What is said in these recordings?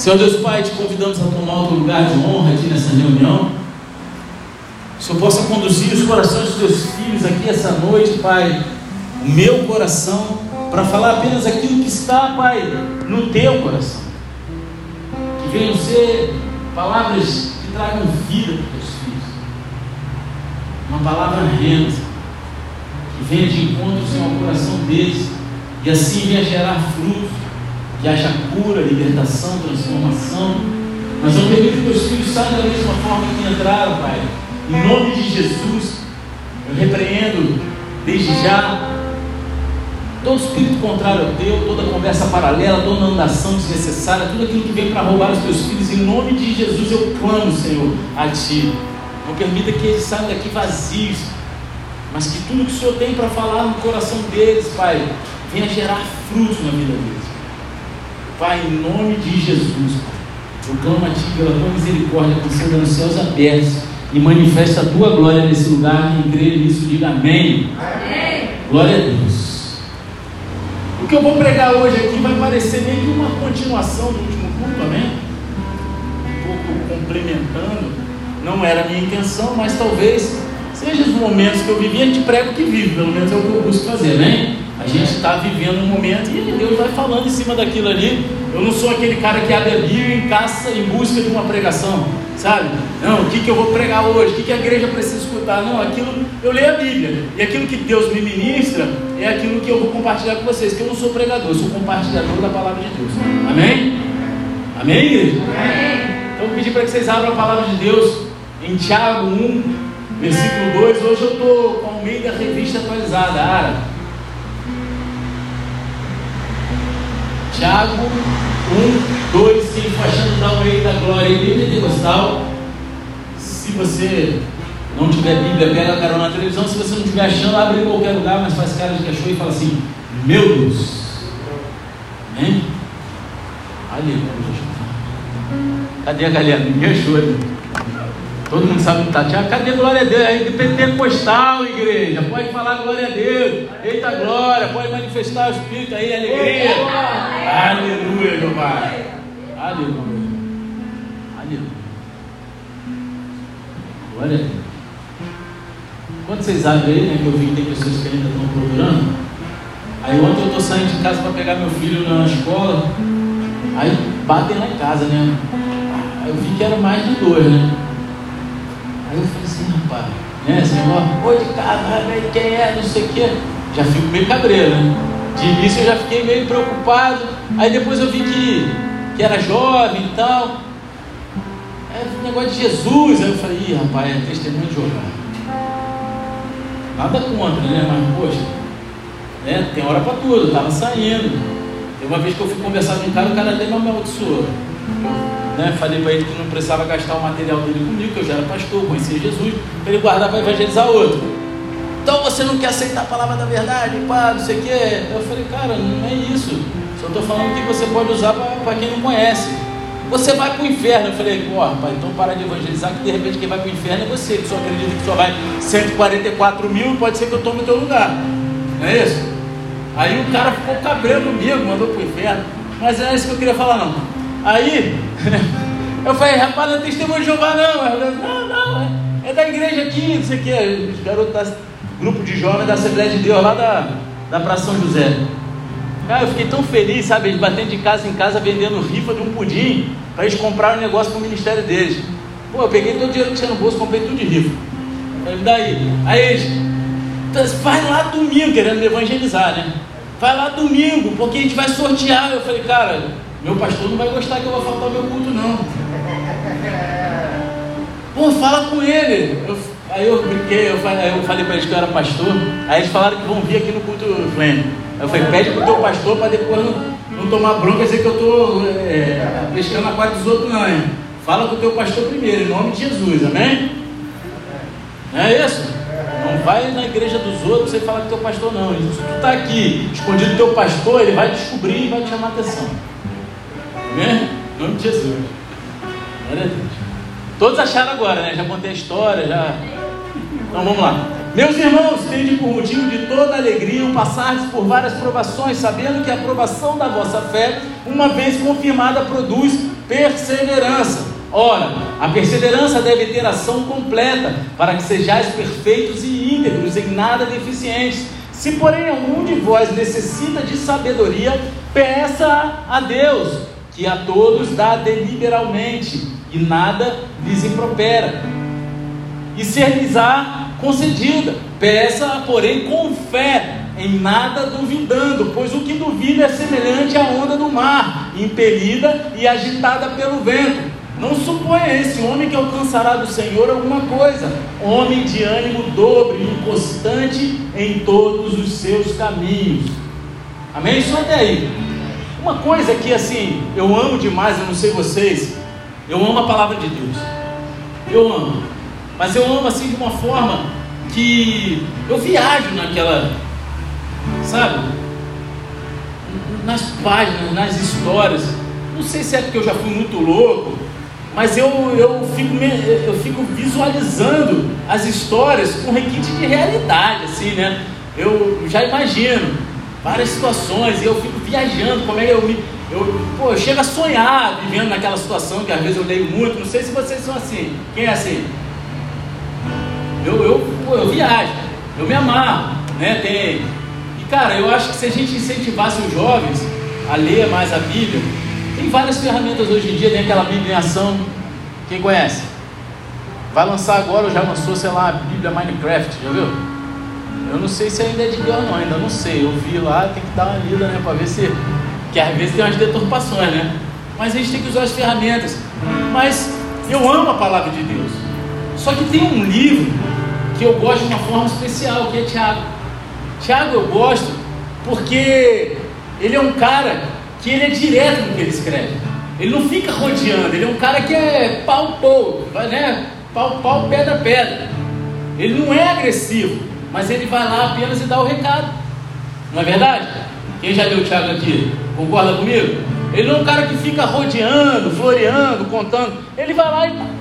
Senhor Deus Pai, te convidamos a tomar outro lugar de honra aqui nessa reunião. Que o Senhor possa conduzir os corações dos teus filhos aqui essa noite, Pai, o meu coração, para falar apenas aquilo que está, Pai, no teu coração. Que venham ser palavras que tragam vida para os teus filhos. Uma palavra renta, que venha de encontro, Senhor, ao coração deles, e assim venha gerar frutos que haja cura, libertação, transformação. Mas não permita que teus filhos saiam da mesma forma que entraram, Pai. Em nome de Jesus, eu repreendo desde já todo espírito contrário ao teu, toda conversa paralela, toda andação desnecessária, tudo aquilo que vem para roubar os teus filhos. Em nome de Jesus eu clamo, Senhor, a Ti. Não permita que eles saiam daqui vazios, mas que tudo que o Senhor tem para falar no coração deles, Pai, venha gerar frutos na vida deles. Pai, em nome de Jesus, eu clamo a Ti pela Tua misericórdia, conceda nos céus abertos e manifesta a Tua glória nesse lugar. Quem crê nisso, diga amém. amém. Glória a Deus. O que eu vou pregar hoje aqui vai parecer meio que uma continuação do último culto, amém? Um pouco complementando. Não era a minha intenção, mas talvez seja os momentos que eu vivi, a gente prega o que vive, pelo menos é o que eu busco fazer, amém? A gente está vivendo um momento e Deus vai falando em cima daquilo ali. Eu não sou aquele cara que abre a Bíblia e caça em busca de uma pregação, sabe? Não, o que, que eu vou pregar hoje? O que, que a igreja precisa escutar? Não, aquilo, eu leio a Bíblia. E aquilo que Deus me ministra é aquilo que eu vou compartilhar com vocês. Que eu não sou pregador, eu sou compartilhador da palavra de Deus. Amém? Amém, igreja? Amém. Então eu vou pedir para que vocês abram a palavra de Deus em Tiago 1, versículo 2. Hoje eu estou com o meio da revista atualizada, Ara. Tiago 1, 2, quem for achando, dá um rei da glória Bíblia Pentecostal. Se você não tiver Bíblia, pega a carona na televisão. Se você não estiver achando, abre em qualquer lugar, mas faz cara de cachorro e fala assim: Meu Deus. Amém? Aleluia. Cadê a galera? Ninguém achou. Né? Todo mundo sabe que está. Tiago, cadê glória a Deus? É de pentecostal, igreja. Pode falar glória a Deus. Eita glória. Pode manifestar o Espírito aí, alegria. Aleluia, meu Pai. Aleluia. Aleluia. Glória a Deus. Quando vocês abrem aí, né? Que eu vi que tem pessoas que ainda estão procurando. Aí ontem eu estou saindo de casa para pegar meu filho na escola. Aí batem lá em casa, né? Aí eu vi que era mais de dois, né? Aí eu falei assim, rapaz, né, senhor, oi de casa, quem é, não sei o quê. Já fico meio cabreiro, né? De início eu já fiquei meio preocupado. Aí depois eu vi que, que era jovem e tal. Aí um negócio de Jesus. Aí eu falei, ih, rapaz, é testemunho de jogar. Nada contra, né? Mas, poxa, né? tem hora para tudo, eu tava saindo. Tem uma vez que eu fui conversar com um cara, o cara até me amaldiçoou. Né? Falei para ele que não precisava gastar o material dele comigo, que eu já era pastor, conhecia Jesus, para ele guardar para evangelizar outro. Então você não quer aceitar a palavra da verdade, pá, não sei o quê. Eu falei, cara, não é isso. Só estou falando que você pode usar para quem não conhece. Você vai para o inferno. Eu falei, pô, então para de evangelizar, que de repente quem vai para o inferno é você, que só acredita que só vai 144 mil, pode ser que eu tome o teu lugar. Não é isso? Aí o cara ficou cabreiro comigo, mandou para o inferno. Mas não é isso que eu queria falar, não. Aí, eu falei, rapaz, não é testemunho de Jeová, não. Falei, não, não, é, é da igreja aqui, não sei o que. Os garotos grupo de jovens da Assembleia de Deus lá da, da Praça São José. Cara, eu fiquei tão feliz, sabe? Eles batendo de casa em casa vendendo rifa de um pudim para eles comprarem um negócio para o ministério deles. Pô, eu peguei todo o dinheiro que tinha no bolso, comprei tudo de rifa. Falei, daí? Aí eles, vai lá domingo, querendo evangelizar, né? Vai lá domingo, porque a gente vai sortear. Eu falei, cara, meu pastor não vai gostar que eu vou faltar meu culto, não. Pô, fala com ele. Eu, aí eu brinquei, eu falei, eu falei para eles que eu era pastor. Aí eles falaram que vão vir aqui no culto Flame. Aí eu falei, pede pro teu pastor para depois não, não tomar bronca e dizer que eu estou é, pescando a parte dos outros, não, hein? Fala com o teu pastor primeiro, em nome de Jesus, amém? Não é isso? Não vai na igreja dos outros e falar com o teu pastor, não. Se tu está aqui, escondido do teu pastor, ele vai descobrir e vai te chamar a atenção. Amém? Em nome de Jesus. Glória a Deus. Todos acharam agora, né? Já contei a história, já. Então vamos lá. Meus irmãos, tende por motivo de toda alegria o passardes por várias provações, sabendo que a aprovação da vossa fé, uma vez confirmada, produz perseverança. Ora, a perseverança deve ter ação completa, para que sejais perfeitos e íntegros, em nada deficientes. Se, porém, algum de vós necessita de sabedoria, peça a Deus, que a todos dá deliberalmente, e nada lhes impropera. E ser-lhes-á concedida. Peça, porém, com fé, em nada duvidando, pois o que duvida é semelhante à onda do mar, impelida e agitada pelo vento. Não suponha esse homem que alcançará do Senhor alguma coisa. Homem de ânimo dobre, inconstante em todos os seus caminhos. Amém? Isso até aí. Uma coisa que assim, eu amo demais, eu não sei vocês, eu amo a palavra de Deus. Eu amo. Mas eu amo assim de uma forma que eu viajo naquela, sabe? Nas páginas, nas histórias. Não sei se é porque eu já fui muito louco, mas eu, eu, fico, eu fico visualizando as histórias com requinte de realidade, assim, né? Eu já imagino várias situações e eu fico viajando, como é que eu me. Eu, pô, eu chego a sonhar vivendo naquela situação que às vezes eu leio muito. Não sei se vocês são assim. Quem é assim? Eu, eu, pô, eu viajo, eu me amarro, né? Tem, e cara, eu acho que se a gente incentivasse os jovens a ler mais a Bíblia, tem várias ferramentas hoje em dia, tem aquela Bíblia em ação, quem conhece? Vai lançar agora, ou já lançou, sei lá, a Bíblia Minecraft, já viu? Eu não sei se ainda é de Deus não, ainda não sei. Eu vi lá, tem que dar uma lida, né? Para ver se. Que às vezes tem umas deturpações, né? Mas a gente tem que usar as ferramentas. Mas eu amo a palavra de Deus. Só que tem um livro que eu gosto de uma forma especial, que é Tiago. Tiago eu gosto porque ele é um cara que ele é direto no que ele escreve. Ele não fica rodeando, ele é um cara que é pau pau, né? Pau pau, pedra pedra. Ele não é agressivo, mas ele vai lá apenas e dá o recado. Não é verdade? Quem já deu o Tiago aqui? Concorda comigo? Ele não é um cara que fica rodeando, floreando, contando. Ele vai lá e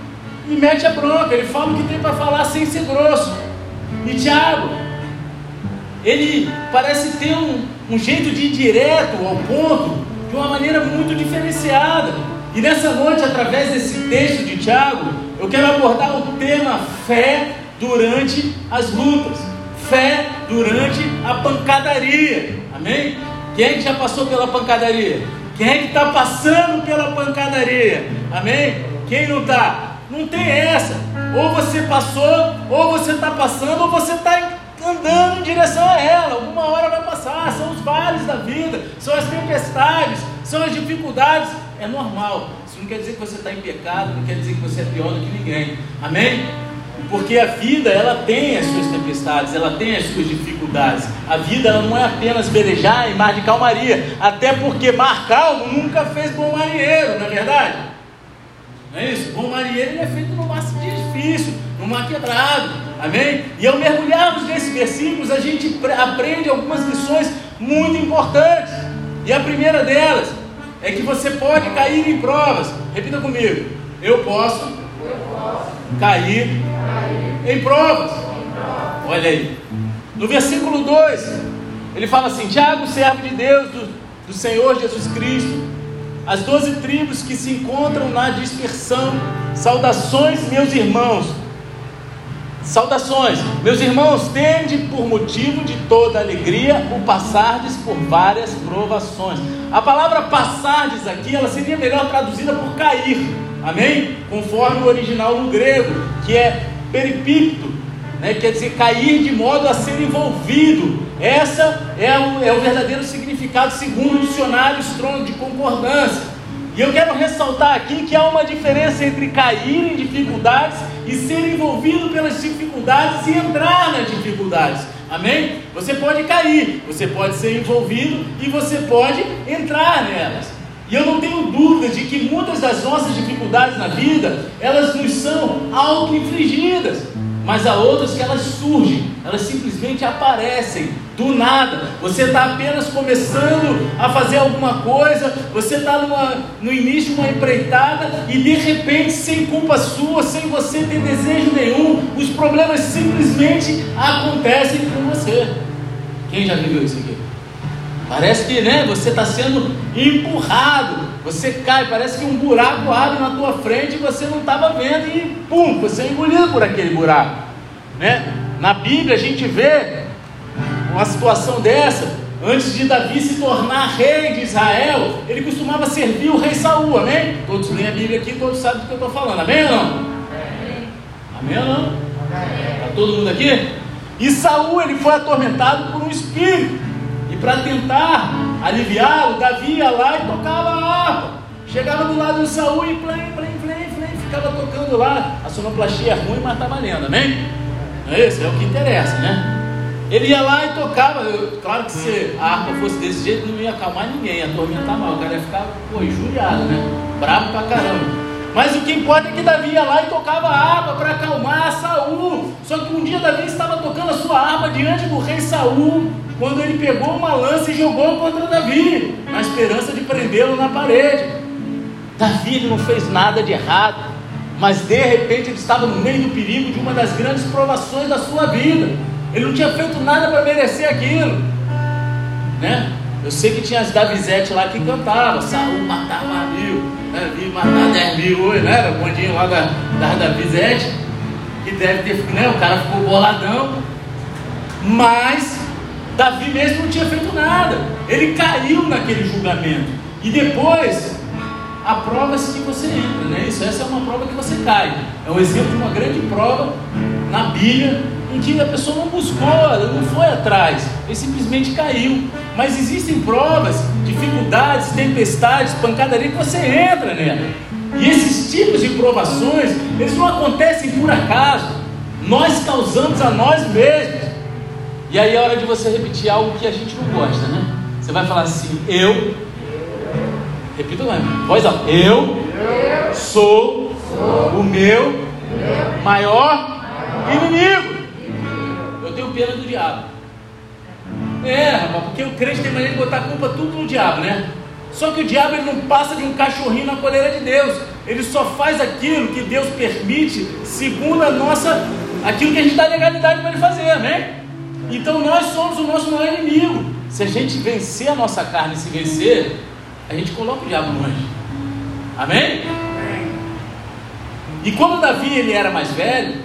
e mete a bronca, ele fala o que tem para falar sem ser grosso. E Tiago, ele parece ter um, um jeito de ir direto ao ponto, de uma maneira muito diferenciada. E nessa noite, através desse texto de Tiago, eu quero abordar o tema fé durante as lutas, fé durante a pancadaria. Amém? Quem é que já passou pela pancadaria? Quem é que está passando pela pancadaria? Amém? Quem não está? Não tem essa. Ou você passou, ou você está passando, ou você está andando em direção a ela. Alguma hora vai passar. São os vales da vida, são as tempestades, são as dificuldades. É normal. Isso não quer dizer que você está em pecado, não quer dizer que você é pior do que ninguém. Amém? Porque a vida ela tem as suas tempestades, ela tem as suas dificuldades. A vida ela não é apenas velejar em mar de calmaria, até porque mar calmo nunca fez bom marinheiro, não é verdade? Não é isso? Bom marinheiro é feito no mar difícil, no mar quebrado. Amém? E ao mergulharmos nesses versículos, a gente aprende algumas lições muito importantes. E a primeira delas é que você pode cair em provas. Repita comigo. Eu posso cair, em provas. Olha aí. No versículo 2, ele fala assim: Tiago, servo de Deus, do, do Senhor Jesus Cristo as doze tribos que se encontram na dispersão. Saudações, meus irmãos. Saudações, meus irmãos, tende por motivo de toda alegria o passardes por várias provações. A palavra passardes aqui, ela seria melhor traduzida por cair, amém? Conforme o original no grego, que é peripicto, né? quer dizer cair de modo a ser envolvido. Essa é o, é o verdadeiro significado segundo o dicionário Strong de concordância. E eu quero ressaltar aqui que há uma diferença entre cair em dificuldades e ser envolvido pelas dificuldades e entrar nas dificuldades. Amém? Você pode cair, você pode ser envolvido e você pode entrar nelas. E eu não tenho dúvida de que muitas das nossas dificuldades na vida, elas nos são auto-infligidas. mas há outras que elas surgem, elas simplesmente aparecem do nada. Você está apenas começando a fazer alguma coisa, você está no início de uma empreitada e de repente, sem culpa sua, sem você ter desejo nenhum, os problemas simplesmente acontecem com você. Quem já viveu isso aqui? Parece que né, você está sendo empurrado, você cai, parece que um buraco abre na tua frente e você não estava vendo e pum, você é engolido por aquele buraco. Né? Na Bíblia a gente vê uma situação dessa, antes de Davi se tornar rei de Israel, ele costumava servir o rei Saul, amém? Todos leem a Bíblia aqui, todos sabem do que eu estou falando, amém ou não? Amém, ou não? Está todo mundo aqui? E Saul ele foi atormentado por um espírito para tentar aliviá-lo, Davi ia lá e tocava a harpa. Chegava do lado de Saul e plém, plém, plém, plém, ficava tocando lá. A sonoplastia é ruim, mas está valendo, amém? É isso? É o que interessa, né? Ele ia lá e tocava. Eu, claro que se a harpa fosse desse jeito, não ia acalmar ninguém, ia atormentar mal. O cara ia ficar, pô, injuriado, né? Bravo pra caramba. Mas o que importa é que Davi ia lá e tocava a harpa para acalmar Saul. Só que um dia Davi estava tocando a sua harpa diante do rei Saul quando ele pegou uma lança e jogou contra Davi, na esperança de prendê-lo na parede. Davi não fez nada de errado, mas de repente ele estava no meio do perigo de uma das grandes provações da sua vida. Ele não tinha feito nada para merecer aquilo, né? Eu sei que tinha as Davizete lá que cantavam, Saul matava mil, né? Vi matar dez mil hoje, né? Era o bondinho lá da, da Davizete, que deve ter, né? O cara ficou boladão, mas Davi mesmo não tinha feito nada. Ele caiu naquele julgamento. E depois, a prova-se que você entra, né? Isso, essa é uma prova que você cai. É um exemplo de uma grande prova na Bíblia em que a pessoa não buscou, não foi atrás, ele simplesmente caiu. Mas existem provas, dificuldades, tempestades, pancadaria que você entra nela. E esses tipos de provações, eles não acontecem por acaso. Nós causamos a nós mesmos. E aí é hora de você repetir algo que a gente não gosta, né? Você vai falar assim: Eu, repita lá, voz alta, eu, sou, o meu maior inimigo. Eu tenho pena do diabo. É, rapaz, porque o crente tem maneira de botar a culpa tudo no diabo, né? Só que o diabo ele não passa de um cachorrinho na coleira de Deus. Ele só faz aquilo que Deus permite, segundo a nossa, aquilo que a gente dá legalidade para ele fazer, amém? Então nós somos o nosso maior inimigo. Se a gente vencer a nossa carne, se vencer, a gente coloca o diabo longe. Amém? E quando Davi ele era mais velho,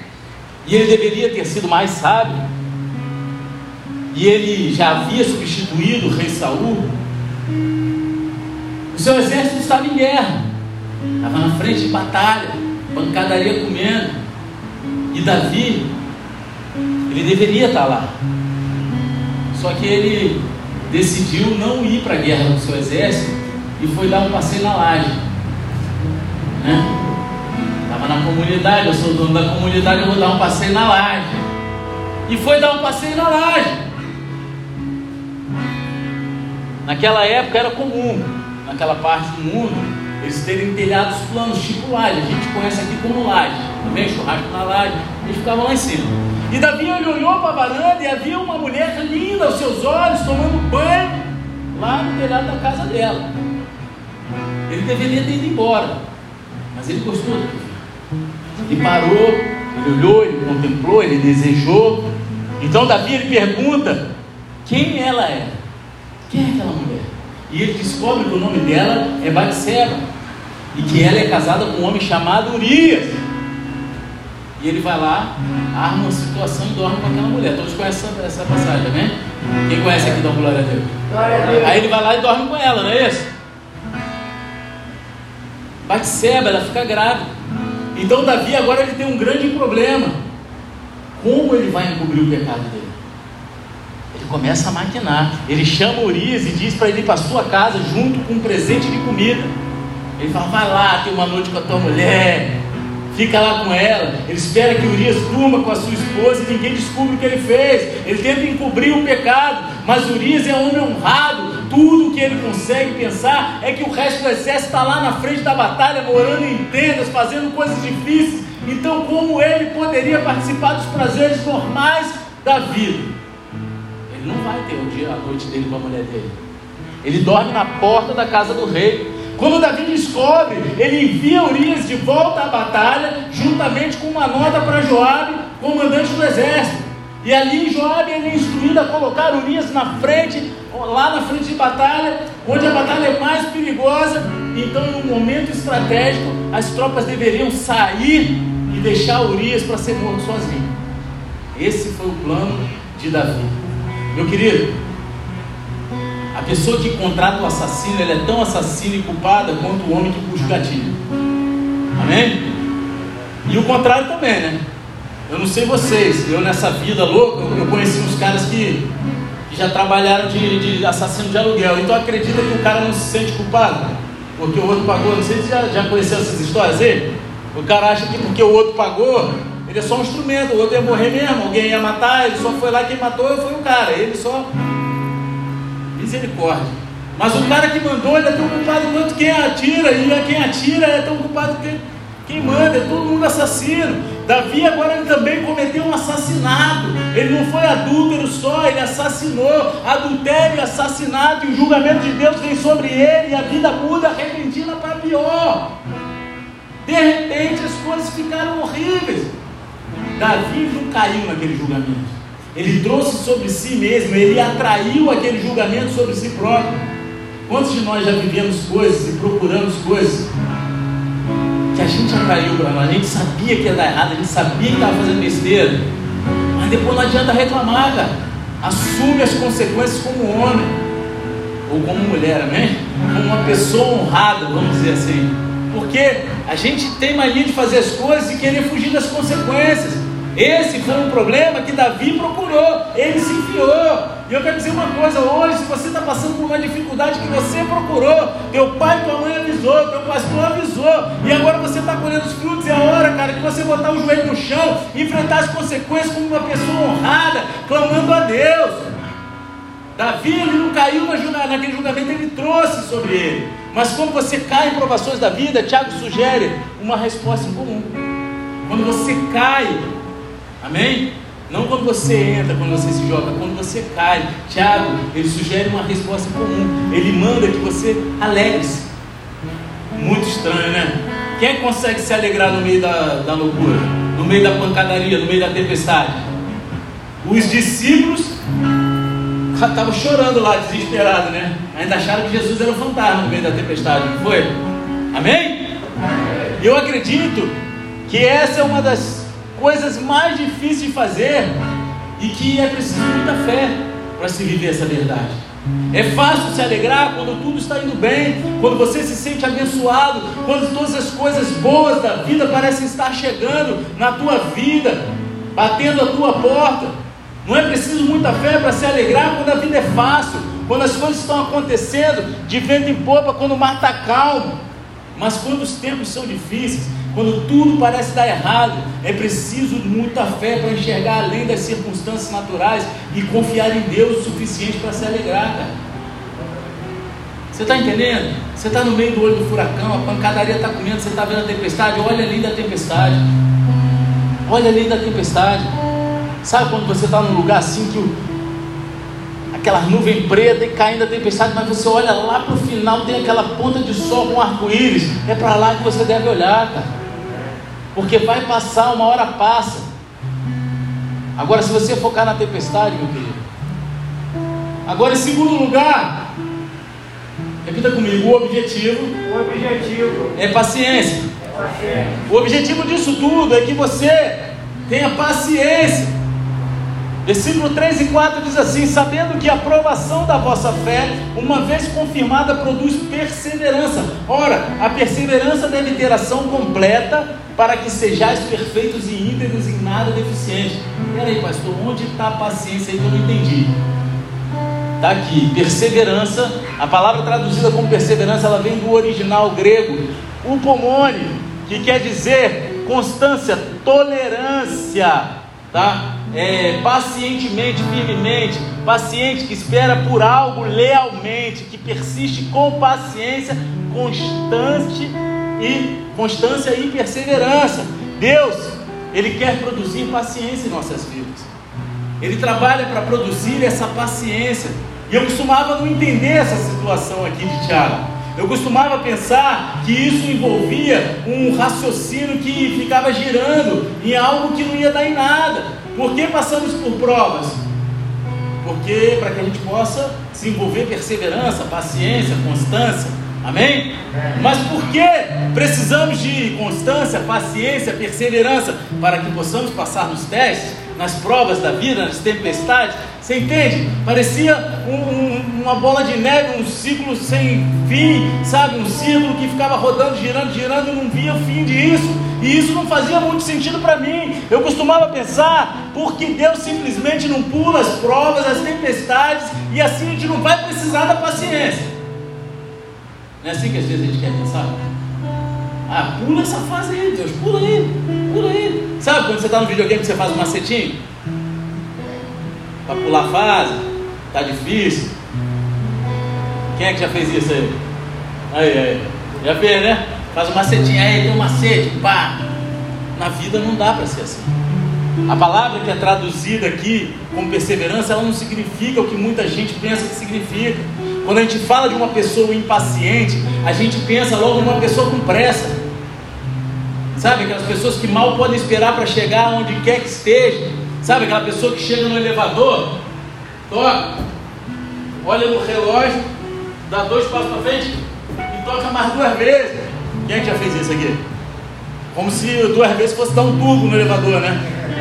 e ele deveria ter sido mais sábio, e ele já havia substituído o rei Saul, o seu exército estava em guerra, estava na frente de batalha, pancadaria comendo, e Davi ele deveria estar lá. Só que ele decidiu não ir para a guerra com o seu exército e foi dar um passeio na laje. Né? Estava na comunidade, eu sou dono da comunidade, eu vou dar um passeio na laje. E foi dar um passeio na laje. Naquela época era comum, naquela parte do mundo, eles terem telhados planos, tipo laje. A gente conhece aqui como laje. Também churrasco na laje. Eles ficavam lá em cima. E Davi olhou para a varanda e havia uma mulher linda aos seus olhos, tomando banho, lá no telhado da casa dela. Ele deveria ter ido embora, mas ele gostou Ele parou, ele olhou, ele contemplou, ele desejou. Então Davi ele pergunta quem ela é. Quem é aquela mulher? E ele descobre que o nome dela é Batseba e que ela é casada com um homem chamado Urias. E ele vai lá, arma uma situação e dorme com aquela mulher. Todos conhecem essa, essa passagem, né? Quem conhece aqui dá uma glória a Deus. Glória a Deus. Aí ele vai lá e dorme com ela, não é isso? Batseba, ela fica grávida. Então Davi agora ele tem um grande problema. Como ele vai encobrir o pecado dele? Ele começa a maquinar. Ele chama Urias e diz para ele ir para sua casa junto com um presente de comida. Ele fala: vai lá, tem uma noite com a tua mulher fica lá com ela, ele espera que Urias durma com a sua esposa e ninguém descubra o que ele fez. Ele tenta encobrir o pecado, mas Urias é um homem honrado, tudo que ele consegue pensar é que o resto do exército está lá na frente da batalha, morando em tendas, fazendo coisas difíceis. Então, como ele poderia participar dos prazeres normais da vida? Ele não vai ter o dia, a noite dele com a mulher dele. Ele dorme na porta da casa do rei. Quando Davi descobre, ele envia Urias de volta à batalha, juntamente com uma nota para Joabe, comandante do exército. E ali Joabe é instruído a colocar Urias na frente, lá na frente de batalha, onde a batalha é mais perigosa. Então, no momento estratégico, as tropas deveriam sair e deixar Urias para ser morto sozinho. Esse foi o plano de Davi. Meu querido, a pessoa que contrata o assassino, ela é tão assassina e culpada quanto o homem que puxa o gatilho. Amém? E o contrário também, né? Eu não sei vocês, eu nessa vida louca, eu conheci uns caras que, que já trabalharam de, de, assassino de aluguel. Então acredita que o cara não se sente culpado? Porque o outro pagou. Não sei se já, já conheceu essas histórias aí? O cara acha que porque o outro pagou, ele é só um instrumento, o outro ia morrer mesmo, alguém ia matar, ele só foi lá quem matou foi o cara. Ele só. Misericórdia. Mas o cara que mandou, ele é tão culpado quanto quem atira, e quem atira é tão culpado quanto quem manda, é todo mundo assassino. Davi agora ele também cometeu um assassinato. Ele não foi adúltero só, ele assassinou. Adultério assassinato, e o julgamento de Deus vem sobre ele, e a vida muda repentina para pior. De repente as coisas ficaram horríveis. Davi não caiu naquele julgamento. Ele trouxe sobre si mesmo, ele atraiu aquele julgamento sobre si próprio. Quantos de nós já vivemos coisas e procuramos coisas que a gente atraiu para nós, a gente sabia que ia dar errado, a gente sabia que estava fazendo besteira, mas depois não adianta reclamar, cara. Assume as consequências como homem ou como mulher, amém? Como uma pessoa honrada, vamos dizer assim. Porque a gente tem mania de fazer as coisas e querer fugir das consequências. Esse foi um problema que Davi procurou, ele se enfiou. E eu quero dizer uma coisa: hoje, se você está passando por uma dificuldade que você procurou, teu pai tua mãe avisou, teu pastor avisou, e agora você está colhendo os frutos, é a hora, cara, de você botar o joelho no chão, enfrentar as consequências como uma pessoa honrada, clamando a Deus. Davi ele não caiu naquele julgamento, ele trouxe sobre ele. Mas quando você cai em provações da vida, Tiago sugere uma resposta em comum. Quando você cai Amém? Não quando você entra, quando você se joga, quando você cai. Tiago, ele sugere uma resposta comum. Ele manda que você alegre-se. Muito estranho, né? Quem consegue se alegrar no meio da, da loucura? No meio da pancadaria, no meio da tempestade? Os discípulos estavam chorando lá, desesperados, né? Ainda acharam que Jesus era um fantasma no meio da tempestade, não foi? Amém? Eu acredito que essa é uma das coisas mais difíceis de fazer e que é preciso muita fé para se viver essa verdade. É fácil se alegrar quando tudo está indo bem, quando você se sente abençoado, quando todas as coisas boas da vida parecem estar chegando na tua vida, batendo a tua porta. Não é preciso muita fé para se alegrar quando a vida é fácil, quando as coisas estão acontecendo de vento em popa, quando o mar está calmo. Mas quando os tempos são difíceis, quando tudo parece dar errado, é preciso muita fé para enxergar além das circunstâncias naturais e confiar em Deus o suficiente para se alegrar, cara. Você está entendendo? Você está no meio do olho do furacão, a pancadaria está comendo, você está vendo a tempestade, olha ali da tempestade. Olha ali da tempestade. Sabe quando você está num lugar assim que o, aquela nuvem preta e caindo a tempestade, mas você olha lá para o final, tem aquela ponta de sol com arco-íris, é para lá que você deve olhar, cara porque vai passar, uma hora passa. Agora, se você focar na tempestade, meu querido. Agora, em segundo lugar, repita comigo: o objetivo, o objetivo é paciência. É paciência. O objetivo disso tudo é que você tenha paciência. Versículo 3 e 4 diz assim: Sabendo que a aprovação da vossa fé, uma vez confirmada, produz perseverança. Ora, a perseverança deve ter ação completa, para que sejais perfeitos e íntegros em nada deficiente. Peraí, pastor, onde está a paciência aí que eu não entendi? Está aqui, perseverança. A palavra traduzida como perseverança, ela vem do original grego, upomone, que quer dizer constância, tolerância, tá? É, pacientemente, firmemente, paciente que espera por algo lealmente, que persiste com paciência, constante e constância e perseverança. Deus, ele quer produzir paciência em nossas vidas. Ele trabalha para produzir essa paciência. E eu costumava não entender essa situação aqui de Tiago. Eu costumava pensar que isso envolvia um raciocínio que ficava girando em algo que não ia dar em nada. Por que passamos por provas? Porque para que a gente possa desenvolver perseverança, paciência, constância. Amém? Mas por que precisamos de constância, paciência, perseverança para que possamos passar nos testes? Nas provas da vida, nas tempestades. Você entende? Parecia um, um, uma bola de neve, um ciclo sem fim, sabe? Um círculo que ficava rodando, girando, girando e não via fim disso. E isso não fazia muito sentido para mim. Eu costumava pensar, porque Deus simplesmente não pula as provas, as tempestades, e assim a gente não vai precisar da paciência. Não é assim que às vezes a gente quer pensar? Ah, pula essa fase aí, Deus, pula aí, pula aí. Sabe quando você está no videogame que você faz um macetinho? Para pular fase, tá difícil. Quem é que já fez isso aí? Aí, aí. Já fez, né? Faz um macetinho, aí tem um macete, pá. Na vida não dá para ser assim. A palavra que é traduzida aqui como perseverança, ela não significa o que muita gente pensa que significa. Quando a gente fala de uma pessoa impaciente, a gente pensa logo numa pessoa com pressa. Sabe, aquelas pessoas que mal podem esperar para chegar onde quer que esteja. Sabe, aquela pessoa que chega no elevador, toca, olha no relógio, dá dois passos para frente e toca mais duas vezes. Quem é já fez isso aqui? Como se duas vezes fosse dar um turbo no elevador, né?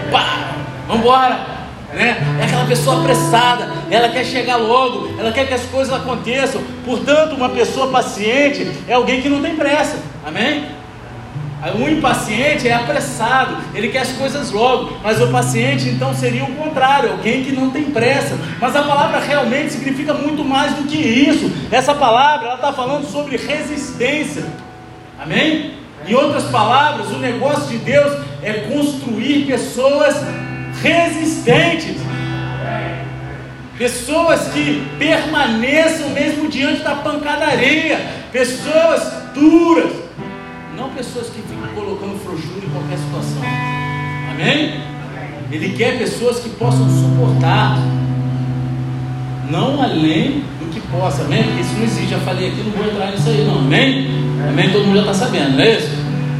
Pá, vambora! Né? É aquela pessoa apressada, ela quer chegar logo, ela quer que as coisas aconteçam. Portanto, uma pessoa paciente é alguém que não tem pressa, amém? Um impaciente é apressado, ele quer as coisas logo, mas o paciente então seria o contrário, alguém que não tem pressa. Mas a palavra realmente significa muito mais do que isso. Essa palavra ela está falando sobre resistência, amém? Em outras palavras, o negócio de Deus é construir pessoas resistentes. Pessoas que permaneçam mesmo diante da pancadaria. Pessoas duras. Não pessoas que ficam colocando frouxura em qualquer situação. Amém? Ele quer pessoas que possam suportar. Não além do que possa. Amém? Porque isso não existe. Já falei aqui, não vou entrar nisso aí, não. Amém? Amém? Todo mundo já está sabendo, não é isso?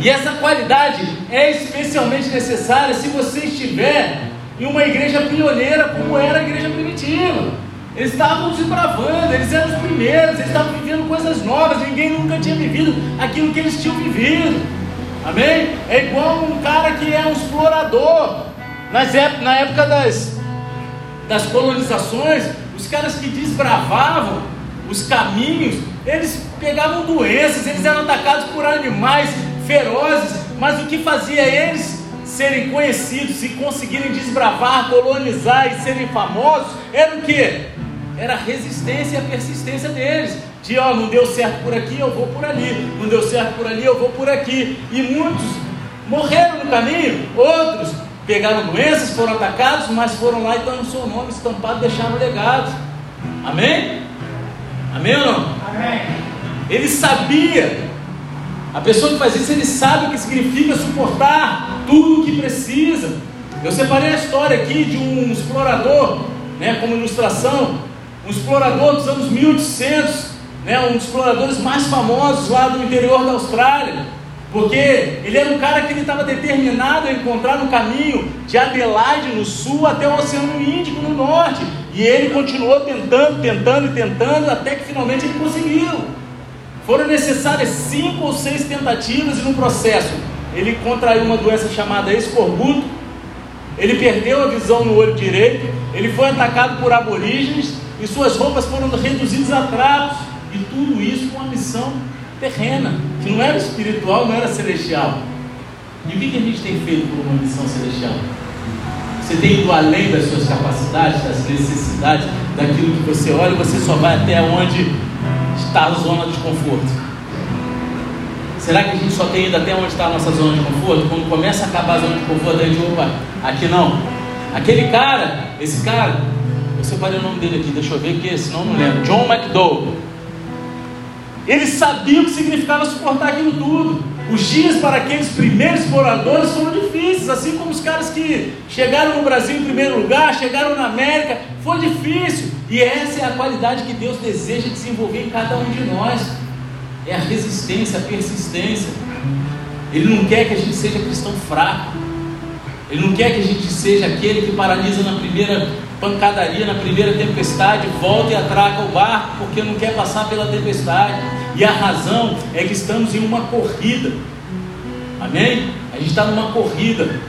E essa qualidade é especialmente necessária se você estiver em uma igreja pioneira como era a igreja primitiva. Eles estavam se bravando, eles eram os primeiros, eles estavam vivendo coisas novas, ninguém nunca tinha vivido aquilo que eles tinham vivido. Amém? É igual um cara que é um explorador. Nas época, na época das, das colonizações, os caras que desbravavam os caminhos, eles pegavam doenças, eles eram atacados por animais ferozes, mas o que fazia eles serem conhecidos e conseguirem desbravar, colonizar e serem famosos, era o que? Era a resistência e a persistência deles. De ó, não deu certo por aqui, eu vou por ali. Não deu certo por ali, eu vou por aqui. E muitos morreram no caminho, outros pegaram doenças, foram atacados, mas foram lá e estão no seu nome estampado, deixaram legado. Amém? Amém ou não? Amém. Ele sabia a pessoa que faz isso, ele sabe o que significa suportar tudo o que precisa. Eu separei a história aqui de um explorador, né, como ilustração, um explorador dos anos 1800, né, um dos exploradores mais famosos lá do interior da Austrália, porque ele era um cara que ele estava determinado a encontrar no caminho de Adelaide no sul até o Oceano Índico no norte, e ele continuou tentando, tentando e tentando até que finalmente ele conseguiu. Foram necessárias cinco ou seis tentativas e no processo ele contraiu uma doença chamada escorbuto, ele perdeu a visão no olho direito, ele foi atacado por aborígenes e suas roupas foram reduzidas a trapos, e tudo isso com uma missão terrena, que não era espiritual, não era celestial. E o que, que a gente tem feito por uma missão celestial? Você tem ido além das suas capacidades, das necessidades, daquilo que você olha, você só vai até onde está a zona de conforto? Será que a gente só tem ido até onde está a nossa zona de conforto? Quando começa a acabar a zona de conforto, a gente, opa, aqui não. Aquele cara, esse cara, eu separei o nome dele aqui, deixa eu ver que senão não lembro. John McDowell. Ele sabia o que significava suportar aquilo tudo. Os dias para aqueles primeiros exploradores foram difíceis, assim como os caras que chegaram no Brasil em primeiro lugar, chegaram na América, foi difícil. E essa é a qualidade que Deus deseja desenvolver em cada um de nós. É a resistência, a persistência. Ele não quer que a gente seja cristão fraco. Ele não quer que a gente seja aquele que paralisa na primeira pancadaria, na primeira tempestade, volta e atraca o barco porque não quer passar pela tempestade. E a razão é que estamos em uma corrida. Amém? A gente está numa corrida.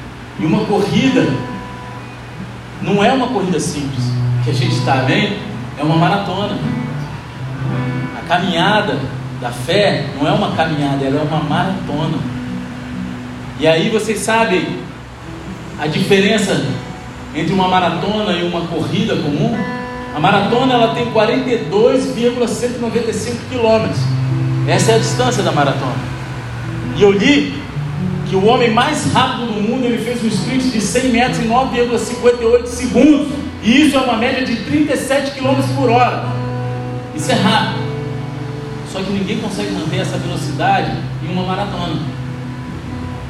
E uma corrida não é uma corrida simples que a gente está, amém? É uma maratona. A caminhada da fé não é uma caminhada, ela é uma maratona. E aí vocês sabem a diferença entre uma maratona e uma corrida comum? A maratona ela tem 42,195 quilômetros. Essa é a distância da maratona. E eu li que o homem mais rápido do mundo ele fez um sprint de 100 metros em 9,58 segundos. E isso é uma média de 37 km por hora. Isso é rápido. Só que ninguém consegue manter essa velocidade em uma maratona.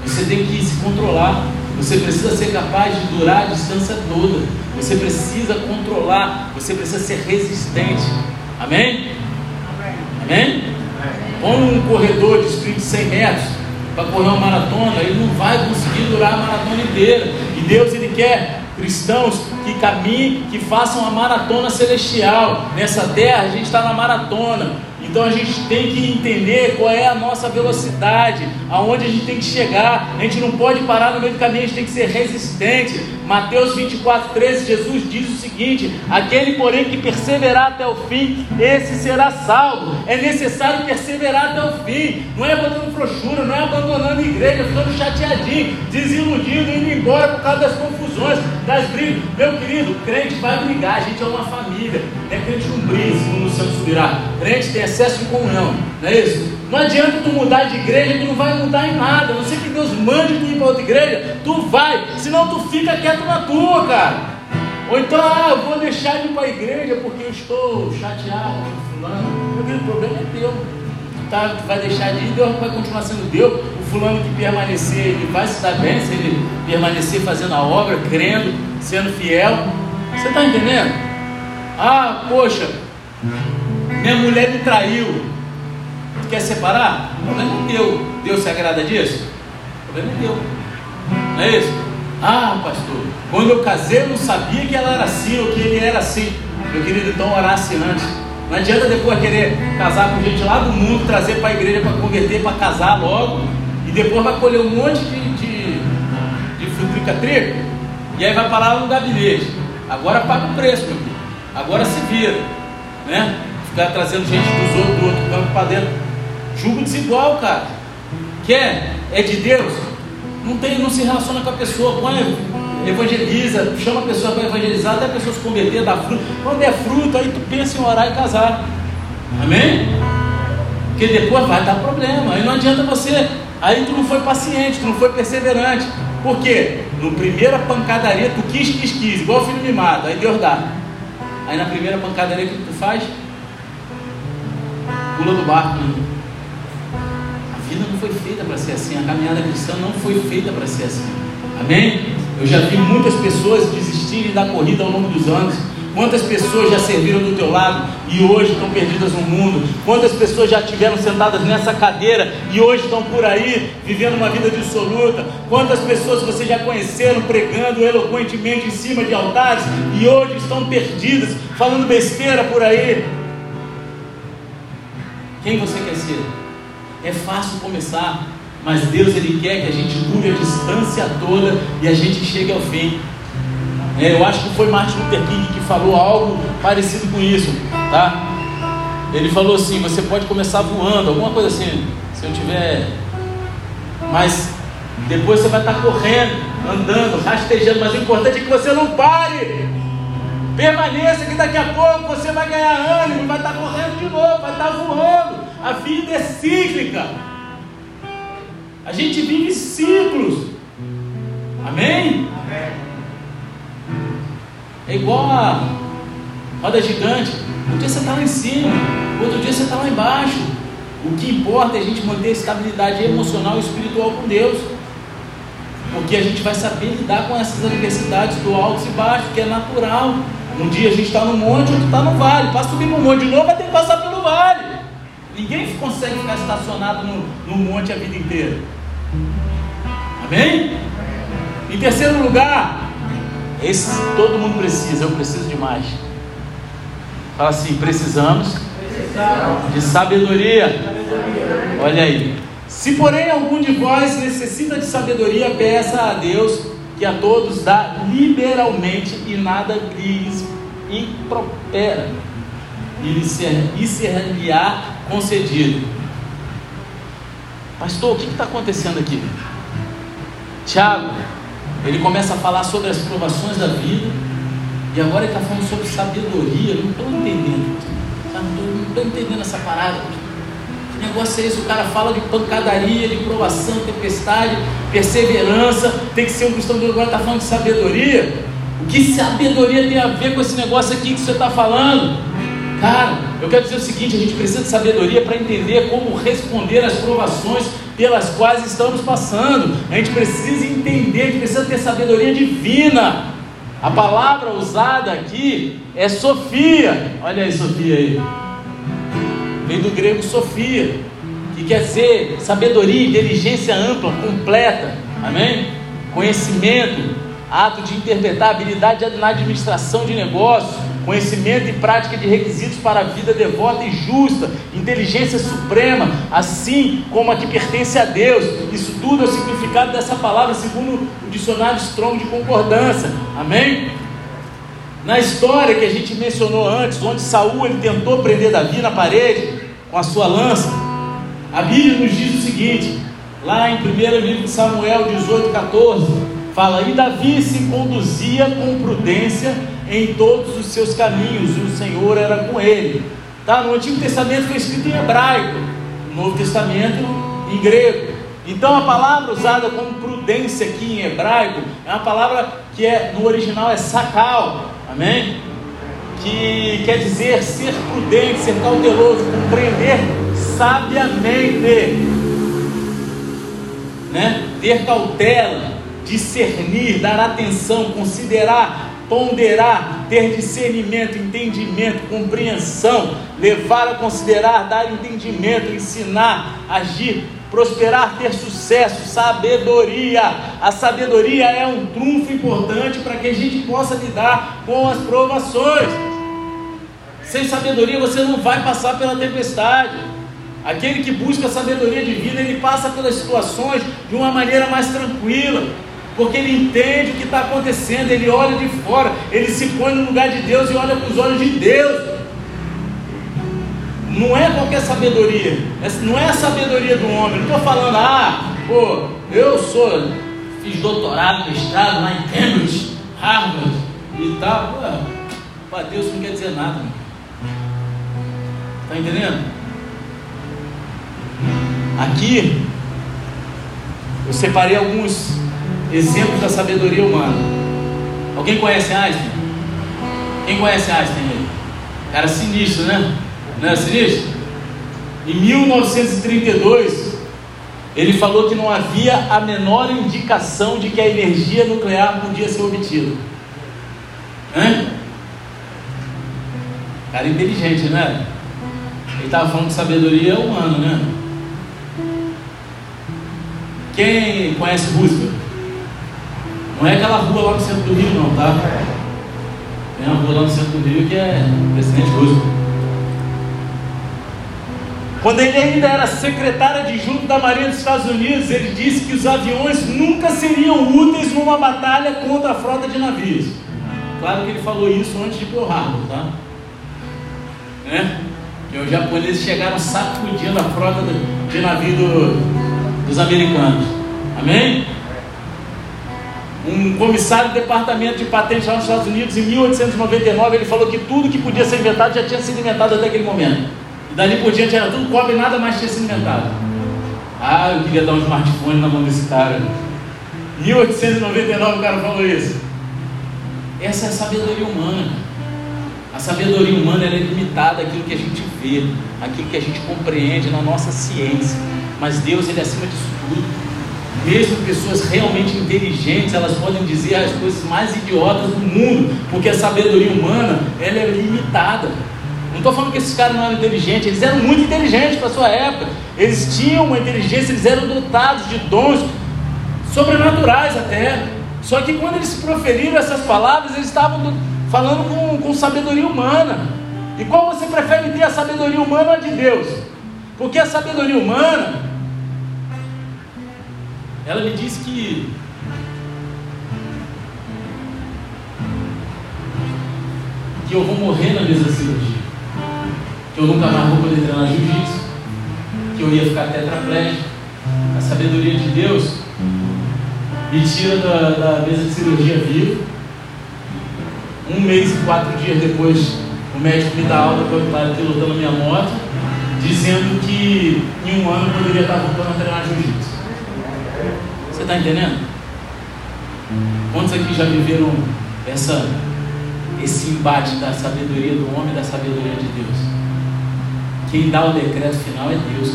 Você tem que se controlar. Você precisa ser capaz de durar a distância toda. Você precisa controlar. Você precisa ser resistente. Amém? Amém? Põe um corredor de sprint de 100 metros para correr uma maratona, ele não vai conseguir durar a maratona inteira. E Deus ele quer cristãos que caminhem, que façam uma maratona celestial. Nessa terra a gente está na maratona. Então a gente tem que entender qual é a nossa velocidade, aonde a gente tem que chegar. A gente não pode parar no meio do caminho, a gente tem que ser resistente. Mateus 24, 13, Jesus diz o seguinte: Aquele, porém, que perseverar até o fim, esse será salvo. É necessário perseverar até o fim. Não é botando frouxura, não é abandonando a igreja, ficando chateadinho, desiludido, indo embora por causa das confusões, das brigas. Meu querido, crente vai brigar, a gente é uma família. Não é crente não briga, segundo o Santo subirá. Crente tem excesso de comunhão, não é isso? Não adianta tu mudar de igreja, tu não vai mudar em nada. A não ser que Deus mande tu ir para outra igreja, tu vai, senão tu fica quieto na tua, cara. Ou então, ah, eu vou deixar de ir para a igreja porque eu estou chateado fulano. Meu querido, o problema é teu. Tá, tu vai deixar de ir, Deus vai continuar sendo Deus. O fulano que permanecer, ele vai se dar bem se ele permanecer fazendo a obra, crendo, sendo fiel. Você está entendendo? Ah, poxa, minha mulher me traiu. Quer separar? O problema é teu. Deus se agrada disso? O problema é teu. Não é isso? Ah, pastor, quando eu casei eu não sabia que ela era assim ou que ele era assim. Meu querido, então orasse antes. Não adianta depois querer casar com gente lá do mundo, trazer para a igreja para converter, para casar logo, e depois vai colher um monte de, de, de frutrica trigo, e aí vai parar no gabinete. Agora paga o preço, meu filho. Agora se vira. Né? Ficar trazendo gente dos outros, do outro campo para dentro. Julgo desigual, cara. Quer? É de Deus? Não, tem, não se relaciona com a pessoa. Põe, evangeliza, chama a pessoa para evangelizar, até a pessoa se converter, dar fruto. Quando é fruto, aí tu pensa em orar e casar. Amém? Porque depois vai dar problema. Aí não adianta você. Aí tu não foi paciente, tu não foi perseverante. Por quê? No primeira pancadaria tu quis, quis, quis, igual o filho mimado, aí Deus dá. Aí na primeira pancadaria que tu faz, pula do barco. A vida não foi feita para ser assim, a caminhada cristã não foi feita para ser assim. Amém? Eu já vi muitas pessoas desistirem da corrida ao longo dos anos. Quantas pessoas já serviram do teu lado e hoje estão perdidas no mundo? Quantas pessoas já estiveram sentadas nessa cadeira e hoje estão por aí vivendo uma vida dissoluta? Quantas pessoas você já conheceram pregando eloquentemente em cima de altares e hoje estão perdidas, falando besteira por aí? Quem você quer ser? É fácil começar, mas Deus ele quer que a gente dure a distância toda e a gente chegue ao fim. É, eu acho que foi Martin Luther King que falou algo parecido com isso, tá? Ele falou assim: você pode começar voando, alguma coisa assim, se eu tiver, mas depois você vai estar correndo, andando, rastejando, mas o importante é que você não pare. Permaneça que daqui a pouco você vai ganhar ânimo, vai estar correndo de novo, vai estar voando. A vida é cíclica. A gente vive ciclos. Amém? Amém. É igual a roda gigante. Um dia você está lá em cima, outro dia você está lá embaixo. O que importa é a gente manter a estabilidade emocional e espiritual com Deus. Porque a gente vai saber lidar com essas adversidades do alto e baixo, que é natural. Um dia a gente está no monte, outro está no vale. Para subir no monte de novo, vai ter que passar pelo vale. Ninguém consegue ficar estacionado no, no monte a vida inteira. Amém? Em terceiro lugar, esse todo mundo precisa, eu preciso de mais. Fala assim: precisamos de sabedoria. Olha aí. Se porém algum de vós necessita de sabedoria, peça a Deus a todos dá liberalmente e nada lhes impropera, e lhe ser-lhe-á concedido. Pastor, o que está acontecendo aqui? Tiago, ele começa a falar sobre as provações da vida, e agora ele está falando sobre sabedoria. Não estou entendendo, não estou entendendo essa parada. Negócio é esse? O cara fala de pancadaria, de provação, tempestade, perseverança, tem que ser um cristão agora está falando de sabedoria. O que sabedoria tem a ver com esse negócio aqui que você está falando? Cara, eu quero dizer o seguinte: a gente precisa de sabedoria para entender como responder às provações pelas quais estamos passando. A gente precisa entender, a gente precisa ter sabedoria divina. A palavra usada aqui é Sofia. Olha aí, Sofia aí. Vem do grego Sofia, que quer dizer sabedoria, inteligência ampla, completa. Amém? Conhecimento, ato de interpretar, habilidade na administração de negócios, conhecimento e prática de requisitos para a vida devota e justa, inteligência suprema, assim como a que pertence a Deus. Isso tudo é o significado dessa palavra, segundo o dicionário Strong de concordância. Amém? Na história que a gente mencionou antes, onde Saul ele tentou prender Davi na parede com a sua lança, a Bíblia nos diz o seguinte, lá em 1 livro de Samuel 18, 14, fala, e Davi se conduzia com prudência em todos os seus caminhos, e o Senhor era com ele. Tá? No Antigo Testamento foi escrito em hebraico, no Novo Testamento em grego. Então a palavra usada como prudência aqui em hebraico é uma palavra que é no original é sacal, amém? Que quer dizer ser prudente, ser cauteloso, compreender sabiamente, né? Ter cautela, discernir, dar atenção, considerar ponderar, ter discernimento, entendimento, compreensão, levar a considerar, dar entendimento, ensinar, agir, prosperar, ter sucesso, sabedoria. A sabedoria é um trunfo importante para que a gente possa lidar com as provações. Sem sabedoria você não vai passar pela tempestade. Aquele que busca sabedoria divina, ele passa pelas situações de uma maneira mais tranquila porque ele entende o que está acontecendo, ele olha de fora, ele se põe no lugar de Deus e olha com os olhos de Deus. Não é qualquer sabedoria, não é a sabedoria do homem. Não estou falando, ah, pô, eu sou, fiz doutorado, mestrado lá em Cambridge, Harvard e tal. Para Deus não quer dizer nada. Está entendendo? Aqui, eu separei alguns exemplos da sabedoria humana. Alguém conhece Einstein? Quem conhece Einstein? Cara sinistro, né? Não é sinistro? Em 1932, ele falou que não havia a menor indicação de que a energia nuclear podia ser obtida. Hã? Cara inteligente, né? Ele estava falando de sabedoria humana, né? Quem conhece Roosevelt? Não é aquela rua lá no centro do Rio, não, tá? Tem uma rua lá no centro do Rio que é Presidente Roosevelt. Quando ele ainda era secretário adjunto da Marinha dos Estados Unidos, ele disse que os aviões nunca seriam úteis numa batalha contra a frota de navios. Claro que ele falou isso antes de Pearl tá? Né? Que os japoneses chegaram sacudindo a frota de navio do, dos americanos. Amém? um comissário do departamento de patentes lá nos Estados Unidos, em 1899, ele falou que tudo que podia ser inventado já tinha sido inventado até aquele momento. E dali por diante era tudo cobre e nada mais tinha sido inventado. Ah, eu queria dar um smartphone na mão desse cara. 1899 o cara falou isso. Essa é a sabedoria humana. A sabedoria humana é limitada àquilo que a gente vê, àquilo que a gente compreende na nossa ciência. Mas Deus, Ele é acima disso tudo. Mesmo pessoas realmente inteligentes, elas podem dizer as coisas mais idiotas do mundo, porque a sabedoria humana ela é limitada. Não estou falando que esses caras não eram inteligentes, eles eram muito inteligentes para a sua época. Eles tinham uma inteligência, eles eram dotados de dons sobrenaturais até. Só que quando eles proferiram essas palavras, eles estavam falando com, com sabedoria humana. E qual você prefere ter a sabedoria humana ou a de Deus? Porque a sabedoria humana, ela me diz que que eu vou morrer na mesa cirurgia que eu nunca mais vou poder treinar jiu-jitsu, que eu ia ficar tetraplégico. A sabedoria de Deus me tira da, da mesa de cirurgia vivo. Um mês e quatro dias depois, o médico me dá alta para eu estar minha moto, dizendo que em um ano eu poderia estar voltando a treinar jiu-jitsu. Você está entendendo? Quantos aqui já viveram essa, esse embate da sabedoria do homem e da sabedoria de Deus? Quem dá o decreto final é Deus.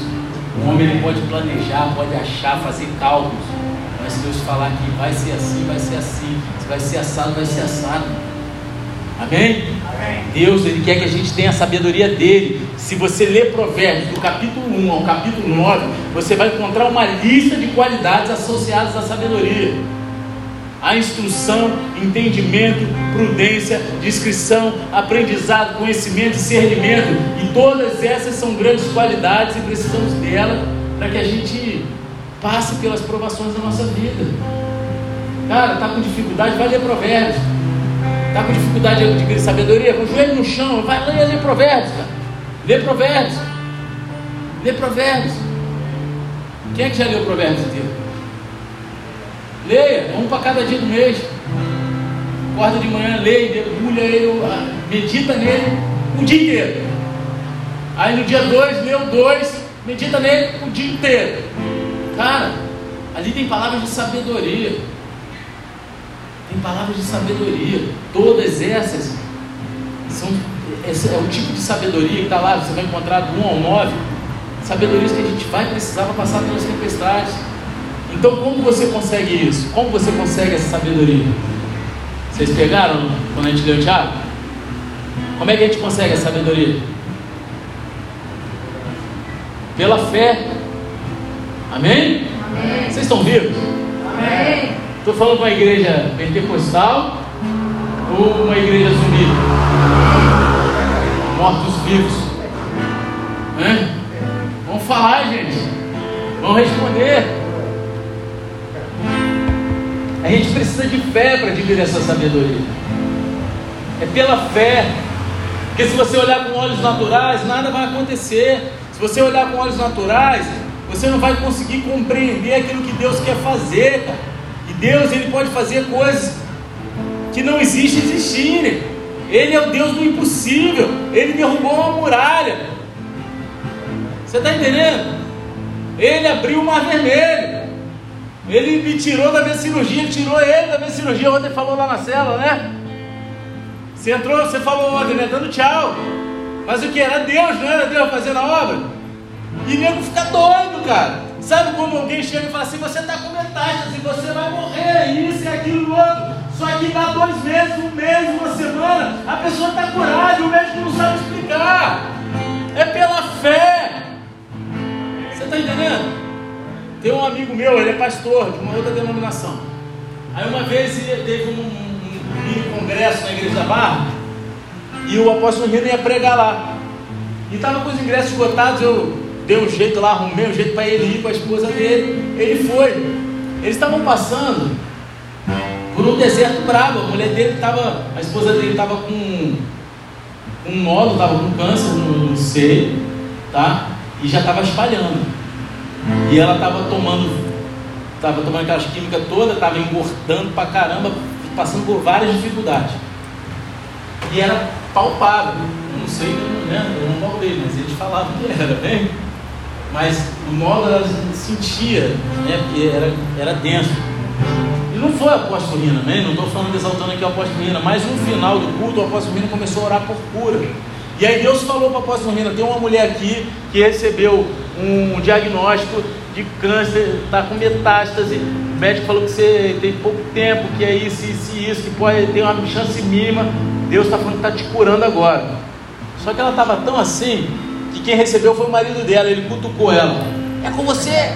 O homem ele pode planejar, pode achar, fazer cálculos. Mas se Deus falar que vai ser assim, vai ser assim. Se vai ser assado, vai ser assado. Amém? Amém? Deus, Ele quer que a gente tenha a sabedoria dele. Se você ler Provérbios do capítulo 1 ao capítulo 9, você vai encontrar uma lista de qualidades associadas à sabedoria a instrução, entendimento, prudência, discrição, aprendizado, conhecimento, discernimento, e todas essas são grandes qualidades e precisamos dela para que a gente passe pelas provações da nossa vida. Cara, tá com dificuldade, vai ler provérbios. Tá com dificuldade de sabedoria, com o joelho no chão, vai ler, ler provérbios, cara. Lê provérbios. Lê provérbios. Quem é que já leu provérbios inteiro? Leia, um para cada dia do mês. Acorda de manhã, leia, debulha ele, ah, medita nele o dia inteiro. Aí no dia 2, lê o 2, medita nele o dia inteiro. Cara, ali tem palavras de sabedoria. Tem palavras de sabedoria. Todas essas são. Esse é o tipo de sabedoria que está lá, você vai encontrar do 1 ao 9. Sabedorias que a gente vai precisar para passar pelas tempestades. Então, como você consegue isso? Como você consegue essa sabedoria? Vocês pegaram quando a gente leu o Tiago? Como é que a gente consegue essa sabedoria? Pela fé. Amém? Amém. Vocês estão vivos? Amém. Estou falando com uma igreja pentecostal ou uma igreja zumbi? Mortos vivos. Vamos falar, gente. Vamos responder. A gente precisa de fé para adquirir essa sabedoria. É pela fé. Porque se você olhar com olhos naturais, nada vai acontecer. Se você olhar com olhos naturais, você não vai conseguir compreender aquilo que Deus quer fazer, cara. E Deus, Ele pode fazer coisas que não existem existirem. Ele é o Deus do impossível. Ele derrubou uma muralha. Você está entendendo? Ele abriu o mar vermelho. Ele me tirou da minha cirurgia, tirou ele da minha cirurgia. Ontem falou lá na cela, né? Você entrou, você falou ontem, né? Dando tchau. Mas o que? Era Deus, não era Deus fazendo a obra? E nego fica doido, cara. Sabe quando alguém chega e fala assim: você está com metástase, você vai morrer, isso e aquilo outro. Só que dá dois meses, um mês, uma semana, a pessoa está curada e o médico não sabe explicar. É pela fé. Você está entendendo? Tem um amigo meu, ele é pastor de uma outra denominação. Aí uma vez teve um, um, um congresso na igreja da Barra e o apóstolo Rino ia pregar lá. E estava com os ingressos esgotados, eu dei um jeito lá, arrumei um jeito para ele ir com a esposa dele. Ele foi. Eles estavam passando por um deserto bravo. A mulher dele estava, a esposa dele estava com um nódulo, estava com câncer no, no seio, tá? E já estava espalhando. E ela estava tomando, estava tomando aquelas químicas todas, estava engordando pra caramba, passando por várias dificuldades. E era palpável. Não sei, né? eu não palpei, mas eles falavam que era, bem. Mas o modo ela sentia, né? Porque era, era denso. E não foi o apóstolo Rina, né? Não estou falando exaltando aqui o apóstolo Rina, mas no final do culto o apóstolo Rina começou a orar por cura. E aí Deus falou para o apóstolo Rina, tem uma mulher aqui que recebeu um diagnóstico de câncer, está com metástase. O médico falou que você tem pouco tempo, que é isso, isso isso, que pode ter uma chance mínima. Deus está falando que está te curando agora. Só que ela estava tão assim que quem recebeu foi o marido dela, ele cutucou ela. É com você?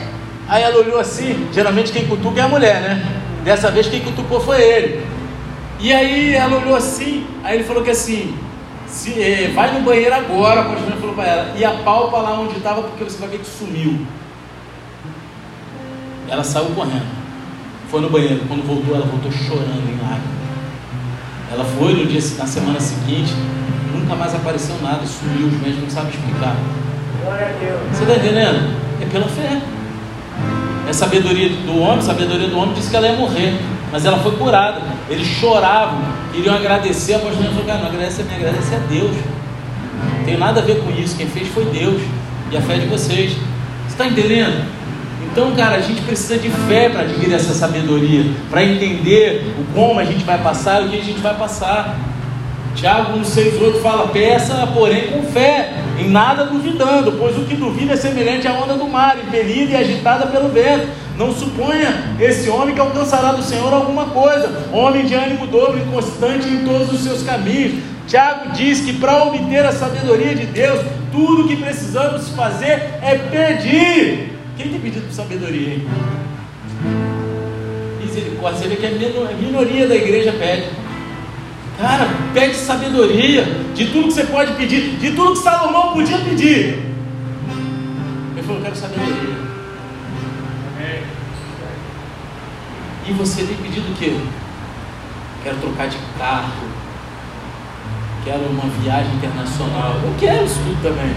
Aí ela olhou assim, geralmente quem cutuca é a mulher, né? Dessa vez quem cutucou foi ele. E aí ela olhou assim, aí ele falou que assim, se, é, vai no banheiro agora, a pastora falou para ela, e apalpa lá onde estava, porque você vai ver que sumiu. Ela saiu correndo, foi no banheiro, quando voltou, ela voltou chorando em lágrimas. Ela foi no dia, na semana seguinte, nunca mais apareceu nada, sumiu, os médicos não sabem explicar. Você está entendendo? É pela fé. É sabedoria do homem, sabedoria do homem disse que ela ia morrer, mas ela foi curada. Eles choravam, queriam agradecer, a apóstolo falou, cara, não agradece a mim, agradece a Deus. Não tem nada a ver com isso, quem fez foi Deus e a fé de vocês. Você está entendendo? Então, cara, a gente precisa de fé para adquirir essa sabedoria, para entender o como a gente vai passar e o que a gente vai passar. Tiago 1,6,8 fala: peça, porém, com fé, em nada duvidando, pois o que duvida é semelhante à onda do mar, impelida e agitada pelo vento. Não suponha esse homem que alcançará do Senhor alguma coisa, homem de ânimo dobro e constante em todos os seus caminhos. Tiago diz que para obter a sabedoria de Deus, tudo que precisamos fazer é pedir. Quem tem pedido por sabedoria, hein? Misericórdia, você vê que a minoria da igreja pede. Cara, pede sabedoria de tudo que você pode pedir, de tudo que Salomão podia pedir. Ele falou: Eu quero sabedoria. E você tem pedido o quê? Quero trocar de carro. Quero uma viagem internacional. Eu quero isso tudo também.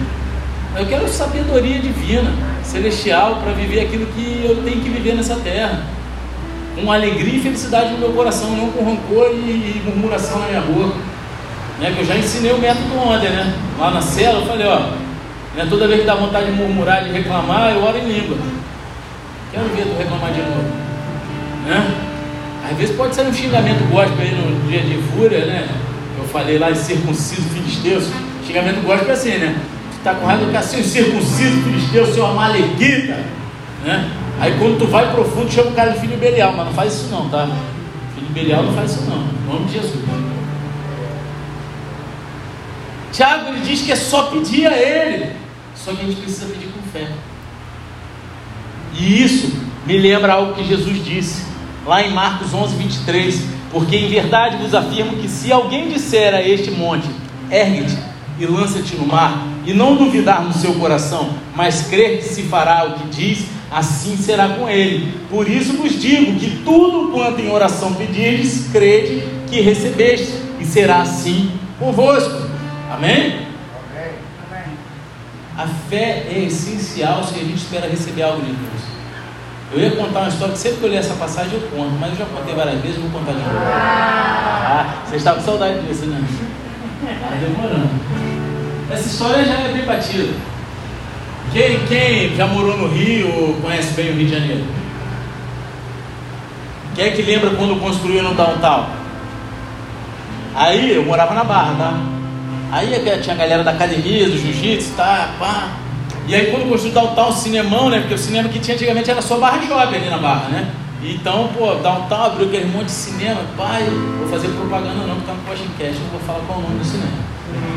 Eu quero sabedoria divina, celestial, para viver aquilo que eu tenho que viver nessa terra com alegria e felicidade no meu coração, não com rancor e, murmuração na minha boca. Né? Que eu já ensinei o método ontem, né? Lá na cela, eu falei, ó, né? toda vez que dá vontade de murmurar, de reclamar, eu oro em língua. Quero ver tu reclamar de novo. Né? Às vezes pode ser um xingamento gospel aí no dia de fúria, né? Eu falei lá de circunciso filisteus. Xingamento gospel é assim, né? Tu tá com raiva do assim, circunciso filisteu, seu maleguita, né? Aí quando tu vai profundo, chama o cara de filho Belial, mas não faz isso não, tá? Filho Belial não faz isso não, em nome de Jesus. Tiago ele diz que é só pedir a ele, só que a gente precisa pedir com fé. E isso me lembra algo que Jesus disse, lá em Marcos 11, 23. Porque em verdade vos afirmo que se alguém disser a este monte, ergue-te e lança-te no mar, e não duvidar no seu coração, mas crer que se fará o que diz, assim será com ele. Por isso vos digo que tudo quanto em oração pedirdes, crede que recebeste, e será assim convosco. Amém? A fé é essencial se a gente espera receber algo de Deus. Eu ia contar uma história que sempre que eu li essa passagem eu conto, mas eu já contei várias vezes, vou contar de novo. Ah, vocês estavam com saudade disso, né? Está demorando. Essa história já é bem batida. Quem, quem já morou no Rio ou conhece bem o Rio de Janeiro? Quem é que lembra quando construíram no downtown? Aí eu morava na Barra, tá? Aí tinha a galera da academia, do jiu-jitsu, tá, pá. E aí quando construiu downtown, cinemão, né? Porque o cinema que tinha antigamente era só Barra Shopping ali na Barra, né? Então, pô, downtown abriu aquele monte de cinema, pai, vou fazer propaganda não, porque tá no podcast, não vou falar qual é o nome do cinema.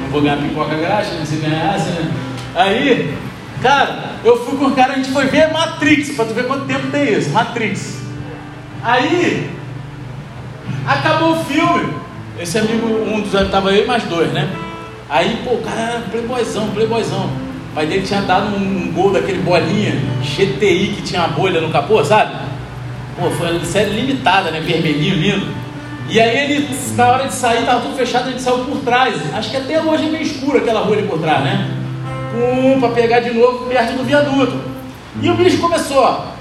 Não vou ganhar pipoca grátis, né? Se ganhasse, né? Aí, Cara, eu fui com o cara, a gente foi ver Matrix, para tu ver quanto tempo tem isso, Matrix. Aí, acabou o filme. Esse amigo, um dos estava eu e mais dois, né? Aí, pô, o cara era playboyzão, playboyzão. Pai dele tinha dado um gol daquele bolinha GTI que tinha uma bolha no capô, sabe? Pô, foi uma série limitada, né? Vermelhinho, lindo. E aí ele, na hora de sair, tava tudo fechado, gente saiu por trás. Acho que até hoje é meio escuro aquela rua ali por trás, né? um para pegar de novo perto do viaduto. E o bicho começou a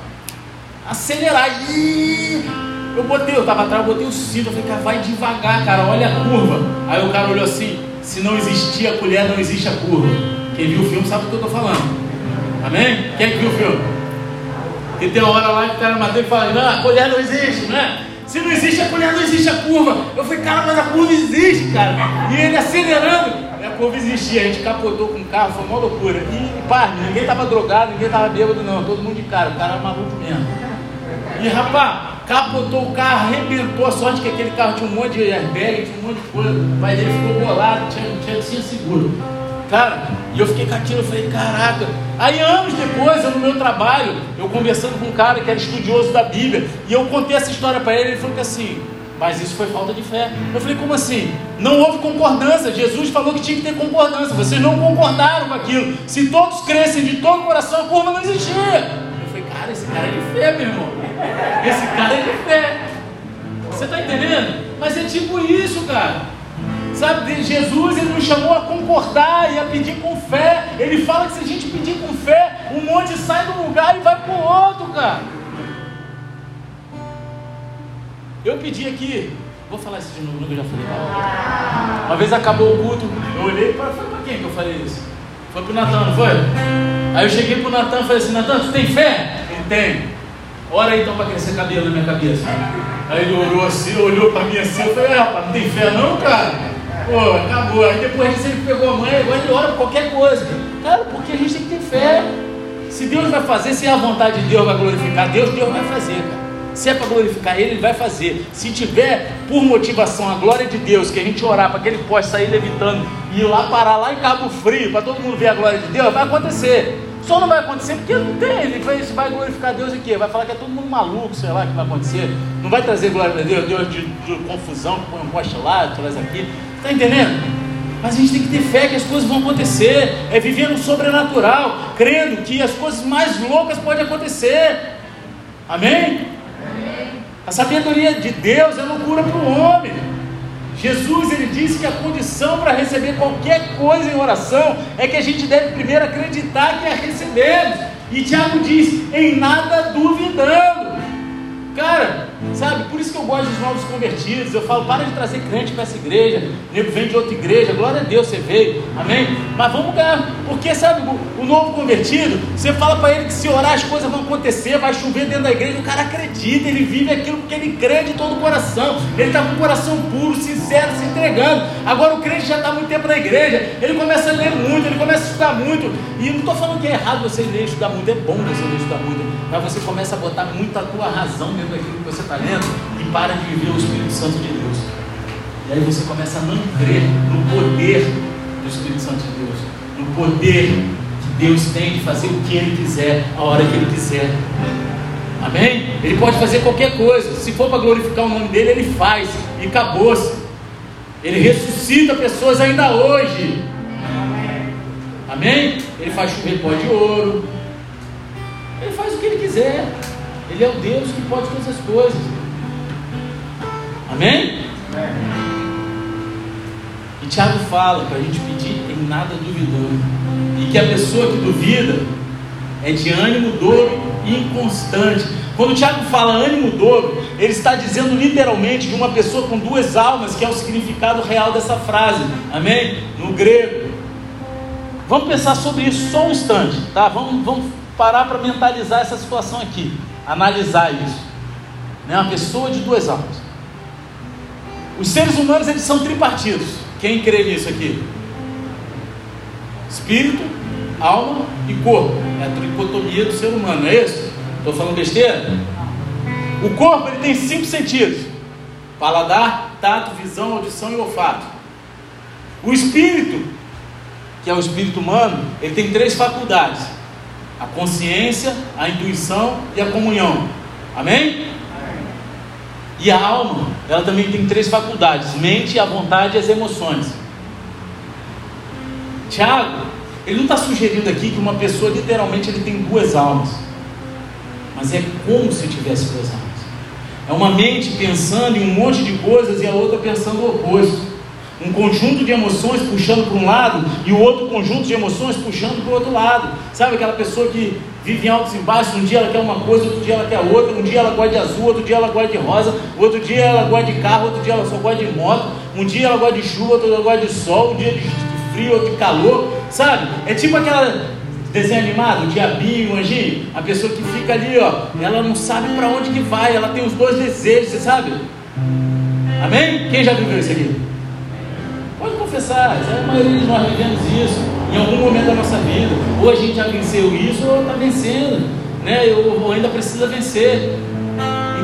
acelerar. E eu botei, eu estava atrás, eu botei o cinto, eu falei, cara, vai devagar, cara, olha a curva. Aí o cara olhou assim, se não existia a colher, não existe a curva. Quem viu o filme sabe do que eu estou falando. Amém? Quem viu o filme? E tem uma hora lá que o cara madeira e fala, não, a colher não existe, né? Se não existe a colher, não existe a curva. Eu falei, cara, mas a curva existe, cara. E ele acelerando, a curva existia. A gente capotou com o carro, foi uma loucura. E, pá, ninguém tava drogado, ninguém tava bêbado, não. Todo mundo de cara, o cara era maluco mesmo. E rapaz, capotou o carro, arrebentou. A sorte que aquele carro tinha um monte de airbag, tinha um monte de coisa. O pai dele ficou bolado, tinha, tinha, tinha seguro. Cara, e eu fiquei aquilo, eu falei, caraca. Aí anos depois, eu no meu trabalho, eu conversando com um cara que era estudioso da Bíblia, e eu contei essa história para ele, ele falou que assim, mas isso foi falta de fé. Eu falei, como assim? Não houve concordância. Jesus falou que tinha que ter concordância. Vocês não concordaram com aquilo. Se todos crescem de todo o coração, a curva não existia. Eu falei, cara, esse cara é de fé, meu irmão. Esse cara é de fé. Você está entendendo? Mas é tipo isso, cara. Sabe, Jesus ele nos chamou a concordar e a pedir com fé. Ele fala que se a gente pedir com fé, um monte sai do lugar e vai para o outro, cara. Eu pedi aqui, vou falar isso de novo, eu já falei. Uma vez acabou o culto, eu olhei para. Foi para quem que eu falei isso? Foi para o Natan, não foi? Aí eu cheguei para o Natan e falei assim: Natan, tu tem fé? Ele tem. Ora então para crescer cabelo na minha cabeça. Aí ele orou assim, olhou para mim assim, eu falei, ah, rapaz, não tem fé não, cara? Pô, acabou. Aí depois disso ele pegou a mãe, agora ele ora por qualquer coisa. Cara, porque a gente tem que ter fé. Se Deus vai fazer, se é a vontade de Deus vai glorificar Deus, Deus vai fazer, cara. Se é para glorificar Ele, Ele vai fazer. Se tiver por motivação a glória de Deus, que a gente orar para que Ele possa sair levitando e ir lá parar lá em Cabo Frio, para todo mundo ver a glória de Deus, vai acontecer. Só não vai acontecer porque não tem. Ele vai, vai glorificar Deus quê? Vai falar que é todo mundo maluco, sei lá, que vai acontecer. Não vai trazer glória a Deus, Deus de, de confusão, põe um poste lá, traz aqui. Está entendendo? Mas a gente tem que ter fé que as coisas vão acontecer. É viver no sobrenatural, crendo que as coisas mais loucas podem acontecer. Amém? A sabedoria de Deus é loucura para o homem. Jesus ele disse que a condição para receber qualquer coisa em oração é que a gente deve primeiro acreditar que a recebemos. E Tiago diz: em nada duvidando. Cara, sabe, por isso que eu gosto dos novos convertidos. Eu falo, para de trazer crente para essa igreja. O nego vem de outra igreja, glória a Deus, você veio, amém? Mas vamos ganhar, porque sabe, o, novo convertido, você fala para ele que se orar as coisas vão acontecer, vai chover dentro da igreja, o cara acredita, ele vive aquilo porque ele crê de todo o coração, ele está com o coração puro, sincero, se entregando. Agora o crente já está muito tempo na igreja, ele começa a ler muito, ele começa a estudar muito. E não estou falando que é errado você ler e estudar muito, é bom você ler e estudar muito, mas você começa a botar muita tua razão dentro daquilo que você está lendo e para de viver o Espírito Santo de Deus. E aí você começa a não crer no poder do Espírito Santo de Deus, no poder que Deus tem de fazer o que Ele quiser, a hora que Ele quiser. Amém? Ele pode fazer qualquer coisa. Se for para glorificar o nome dele, ele faz. E acabou-se. Ele ressuscita pessoas ainda hoje. Amém? Ele faz chover pó de ouro. Ele faz o que ele quiser. Ele é o Deus que pode todas as coisas. Amém? Amém. E Tiago fala para a gente pedir em nada duvidando. E que a pessoa que duvida é de ânimo dobro e inconstante. Quando o Tiago fala ânimo dobro, ele está dizendo literalmente de uma pessoa com duas almas, que é o significado real dessa frase. Amém? No grego. Vamos pensar sobre isso só um instante, tá? Vamos, vamos parar para mentalizar essa situação aqui analisar isso. Né? Uma pessoa de duas almas. Os seres humanos eles são tripartidos. Quem crê nisso aqui? Espírito, alma e corpo. É a tricotomia do ser humano, não é isso? Estou falando besteira? O corpo ele tem cinco sentidos: paladar, tato, visão, audição e olfato. O espírito, que é o espírito humano, ele tem três faculdades: a consciência, a intuição e a comunhão. Amém? E a alma, ela também tem três faculdades: mente, a vontade e as emoções. Tiago, ele não está sugerindo aqui que uma pessoa literalmente ele tem duas almas, mas é como se tivesse duas almas. É uma mente pensando em um monte de coisas e a outra pensando o oposto um conjunto de emoções puxando para um lado e o outro conjunto de emoções puxando para o outro lado. Sabe aquela pessoa que vive em altos e baixos, um dia ela quer uma coisa, outro dia ela quer outra, um dia ela gosta de azul, outro dia ela gosta de rosa, outro dia ela gosta de carro, outro dia ela só gosta de moto, um dia ela gosta de chuva, outro dia ela gosta de sol, um dia de frio, outro de calor, sabe? É tipo aquela Desenho animado, o diabinho, o anjinho, a pessoa que fica ali, ó, ela não sabe para onde que vai, ela tem os dois desejos, você sabe? Amém? Quem já viveu isso aqui? Confessar, a maioria de nós vivemos isso em algum momento da nossa vida. Ou a gente já venceu isso, ou está vencendo, né? Ou, ainda precisa vencer.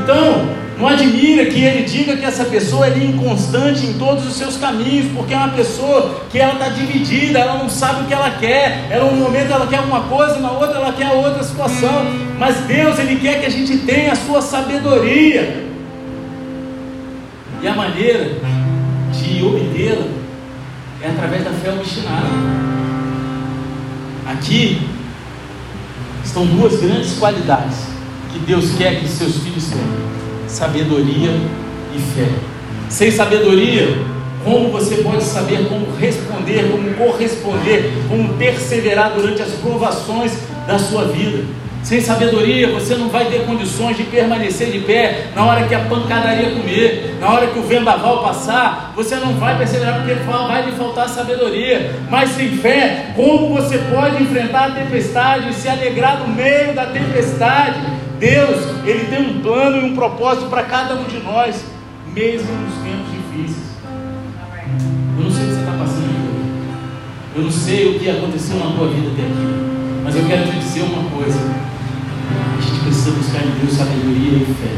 Então, não admira que ele diga que essa pessoa é inconstante em todos os seus caminhos, porque é uma pessoa que ela está dividida, ela não sabe o que ela quer. Ela, um momento ela quer uma coisa, na outra ela quer outra situação. Mas Deus ele quer que a gente tenha a sua sabedoria. E a maneira de obtê-la é através da fé obstinada. Aqui estão duas grandes qualidades que Deus quer que seus filhos tenham sabedoria e fé. Sem sabedoria, como você pode saber como responder, como corresponder, como perseverar durante as provações da sua vida? Sem sabedoria, você não vai ter condições de permanecer de pé na hora que a pancadaria comer, na hora que o vendaval passar, você não vai perseverar porque vai lhe faltar sabedoria. Mas sem fé, como você pode enfrentar a tempestade e se alegrar no meio da tempestade? Deus, Ele tem um plano e um propósito para cada um de nós, mesmo nos tempos difíceis. Eu não sei o que você está passando. Eu não sei o que aconteceu na tua vida até aqui. Mas eu quero te dizer uma coisa. Precisa buscar em Deus sabedoria e fé.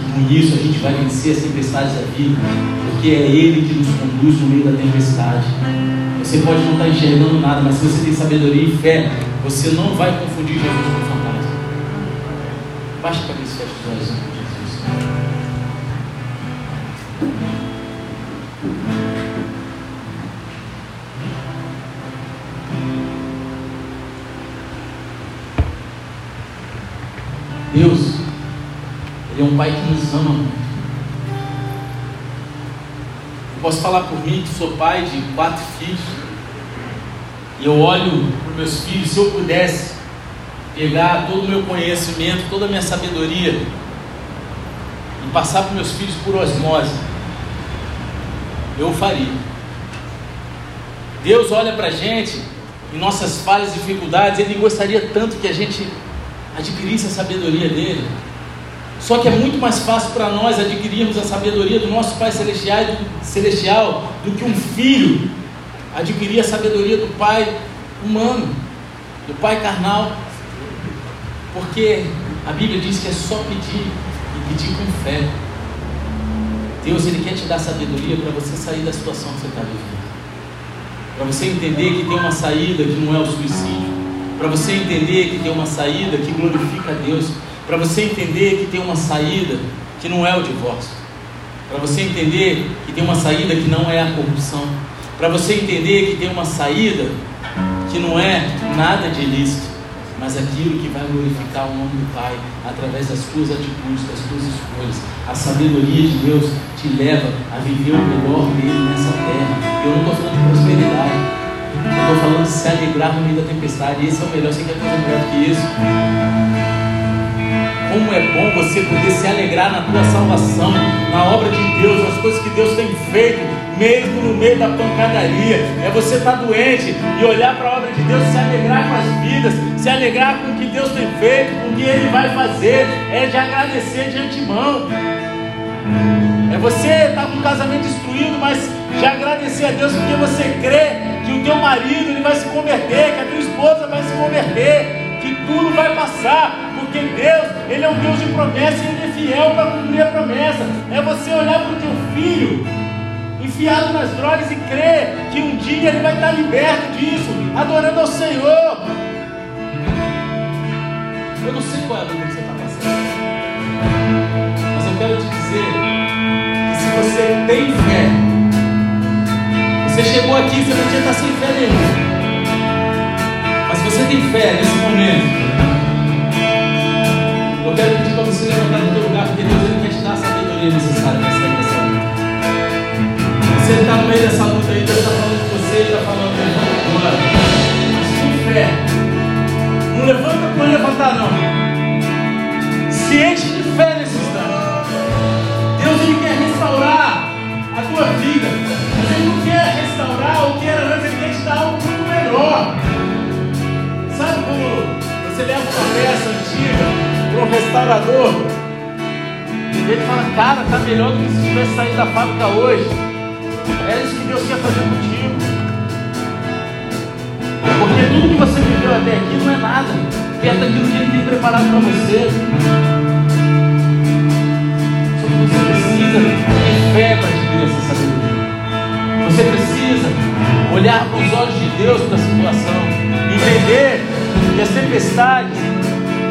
E com isso a gente vai vencer as tempestades da vida. Porque é Ele que nos conduz no meio da tempestade. Você pode não estar enxergando nada, mas se você tem sabedoria e fé, você não vai confundir Jesus com Baixa a cabeça e fecha os olhos Jesus. Deus, Ele é um Pai que nos ama muito. Eu posso falar por mim que sou pai de quatro filhos. E eu olho para os meus filhos, se eu pudesse, pegar todo o meu conhecimento, toda a minha sabedoria e passar para meus filhos por osmose, eu faria. Deus olha para a gente em nossas falhas e dificuldades, Ele gostaria tanto que a gente adquirisse a sabedoria dele. Só que é muito mais fácil para nós adquirirmos a sabedoria do nosso Pai celestial, celestial do que um filho adquirir a sabedoria do Pai humano, do Pai carnal. Porque a Bíblia diz que é só pedir e pedir com fé. Deus ele quer te dar sabedoria para você sair da situação que você está vivendo. Para você entender que tem uma saída que não é o suicídio. Para você entender que tem uma saída que glorifica a Deus. Para você entender que tem uma saída que não é o divórcio. Para você entender que tem uma saída que não é a corrupção. Para você entender que tem uma saída que não é nada de ilícito mas aquilo que vai glorificar o nome do Pai através das tuas atitudes, das tuas escolhas. A sabedoria de Deus te leva a viver o melhor dele nessa terra. Eu não estou falando de prosperidade, eu estou falando de se alegrar no meio da tempestade. Esse é o melhor, você quer coisa melhor do que isso? Como é bom você poder se alegrar na tua salvação, na obra de Deus, nas coisas que Deus tem feito, mesmo no meio da pancadaria. É você estar tá doente e olhar para a obra de Deus, se alegrar com as vidas, se alegrar com o que Deus tem feito, com o que Ele vai fazer, é de agradecer de antemão. Você estar tá com um casamento destruído, mas de agradecer a Deus porque você crê que o teu marido ele vai se converter, que a tua esposa vai se converter, que tudo vai passar, porque Deus, Ele é um Deus de promessa e Ele é fiel para cumprir a promessa. É você olhar para o teu filho enfiado nas drogas e crer que um dia ele vai estar liberto disso, adorando ao Senhor. Eu não sei qual é a dúvida que você está passando, mas eu quero te dizer você tem fé, você chegou aqui, você não tinha estar sem fé nenhuma. Mas você tem fé nesse momento, eu quero pedir para você levantar do teu lugar, porque Deus ele quer te dar a sabedoria necessária para sair dessa luta. Você está no meio dessa luta aí, Deus está falando com você, está falando com agora. Mas com fé. Não levanta por levantar, não. Se enche restaurador. E ele fala, cara, tá melhor do que se tivesse saído da fábrica hoje. É isso que Deus quer fazer contigo. Porque tudo que você viveu até aqui não é nada. Perto daquilo que Ele tem preparado para você. Só que você precisa ter fé para adquirir essa sabedoria. Você precisa olhar para os olhos de Deus para a situação. Entender que as tempestades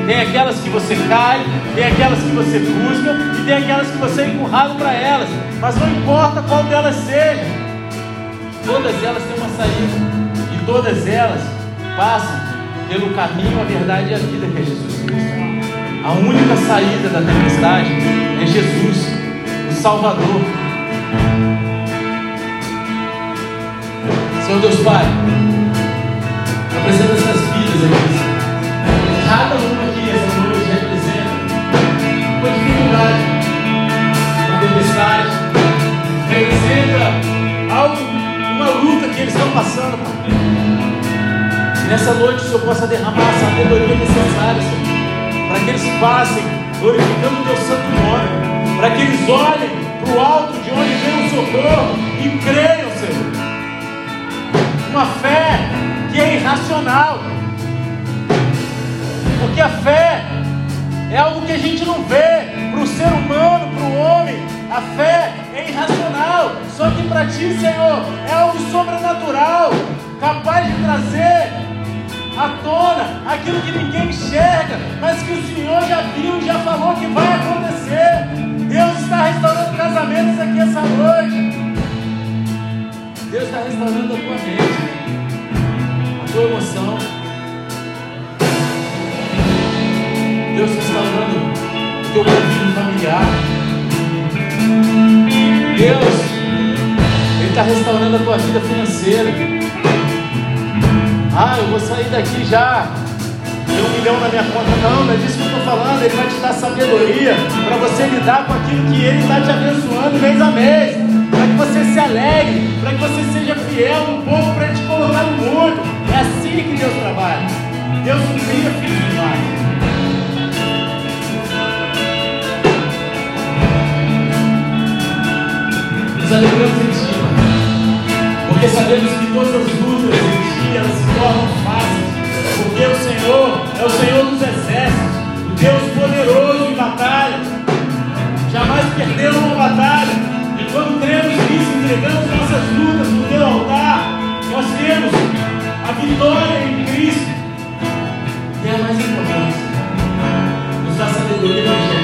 tem aquelas que você cai, tem aquelas que você busca e tem aquelas que você é empurrado para elas. Mas não importa qual delas seja, todas elas têm uma saída. E todas elas passam pelo caminho, a verdade e a vida que é Jesus Cristo. A única saída da tempestade é Jesus, o Salvador. Senhor Deus Pai, apresenta essas vidas aqui. Cada uma aqui essa noite representa uma dificuldade, uma tempestade, representa algo, uma luta que eles estão passando, Pai. E nessa noite o Senhor possa derramar a sabedoria necessária, Senhor, para que eles passem glorificando o teu santo nome, para que eles olhem para o alto de onde vem o socorro e creiam, Senhor. Uma fé que é irracional. Porque a fé é algo que a gente não vê. Para o ser humano, para o homem, a fé é irracional. Só que para ti, Senhor, é algo sobrenatural, capaz de trazer à tona aquilo que ninguém enxerga, mas que o Senhor já viu já falou que vai acontecer. Deus está restaurando casamentos aqui essa noite. Deus está restaurando a tua mente, a tua emoção. Deus está restaurando o teu convívio familiar. Deus, Ele está restaurando a tua vida financeira. Ah, eu vou sair daqui já. Tem um milhão na minha conta. Não, não é disso que eu estou falando. Ele vai te dar sabedoria para você lidar com aquilo que Ele está te abençoando mês a mês. Para que você se alegre, para que você seja fiel no povo, para te colocar no mundo. É assim que Deus trabalha. Deus cria filhos demais. nos alegramos em Ti, porque sabemos que todas as lutas em Ti elas se tornam fáceis, porque o Senhor é o Senhor dos exércitos, o Deus poderoso em batalha, jamais perdeu uma batalha, e quando cremos nisso, entregamos nossas lutas no Teu altar, nós temos a vitória em Cristo, que é a mais importante, nos dá sabedoria da.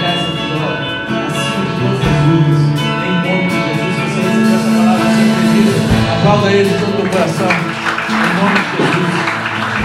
Aplauda ele todo o coração.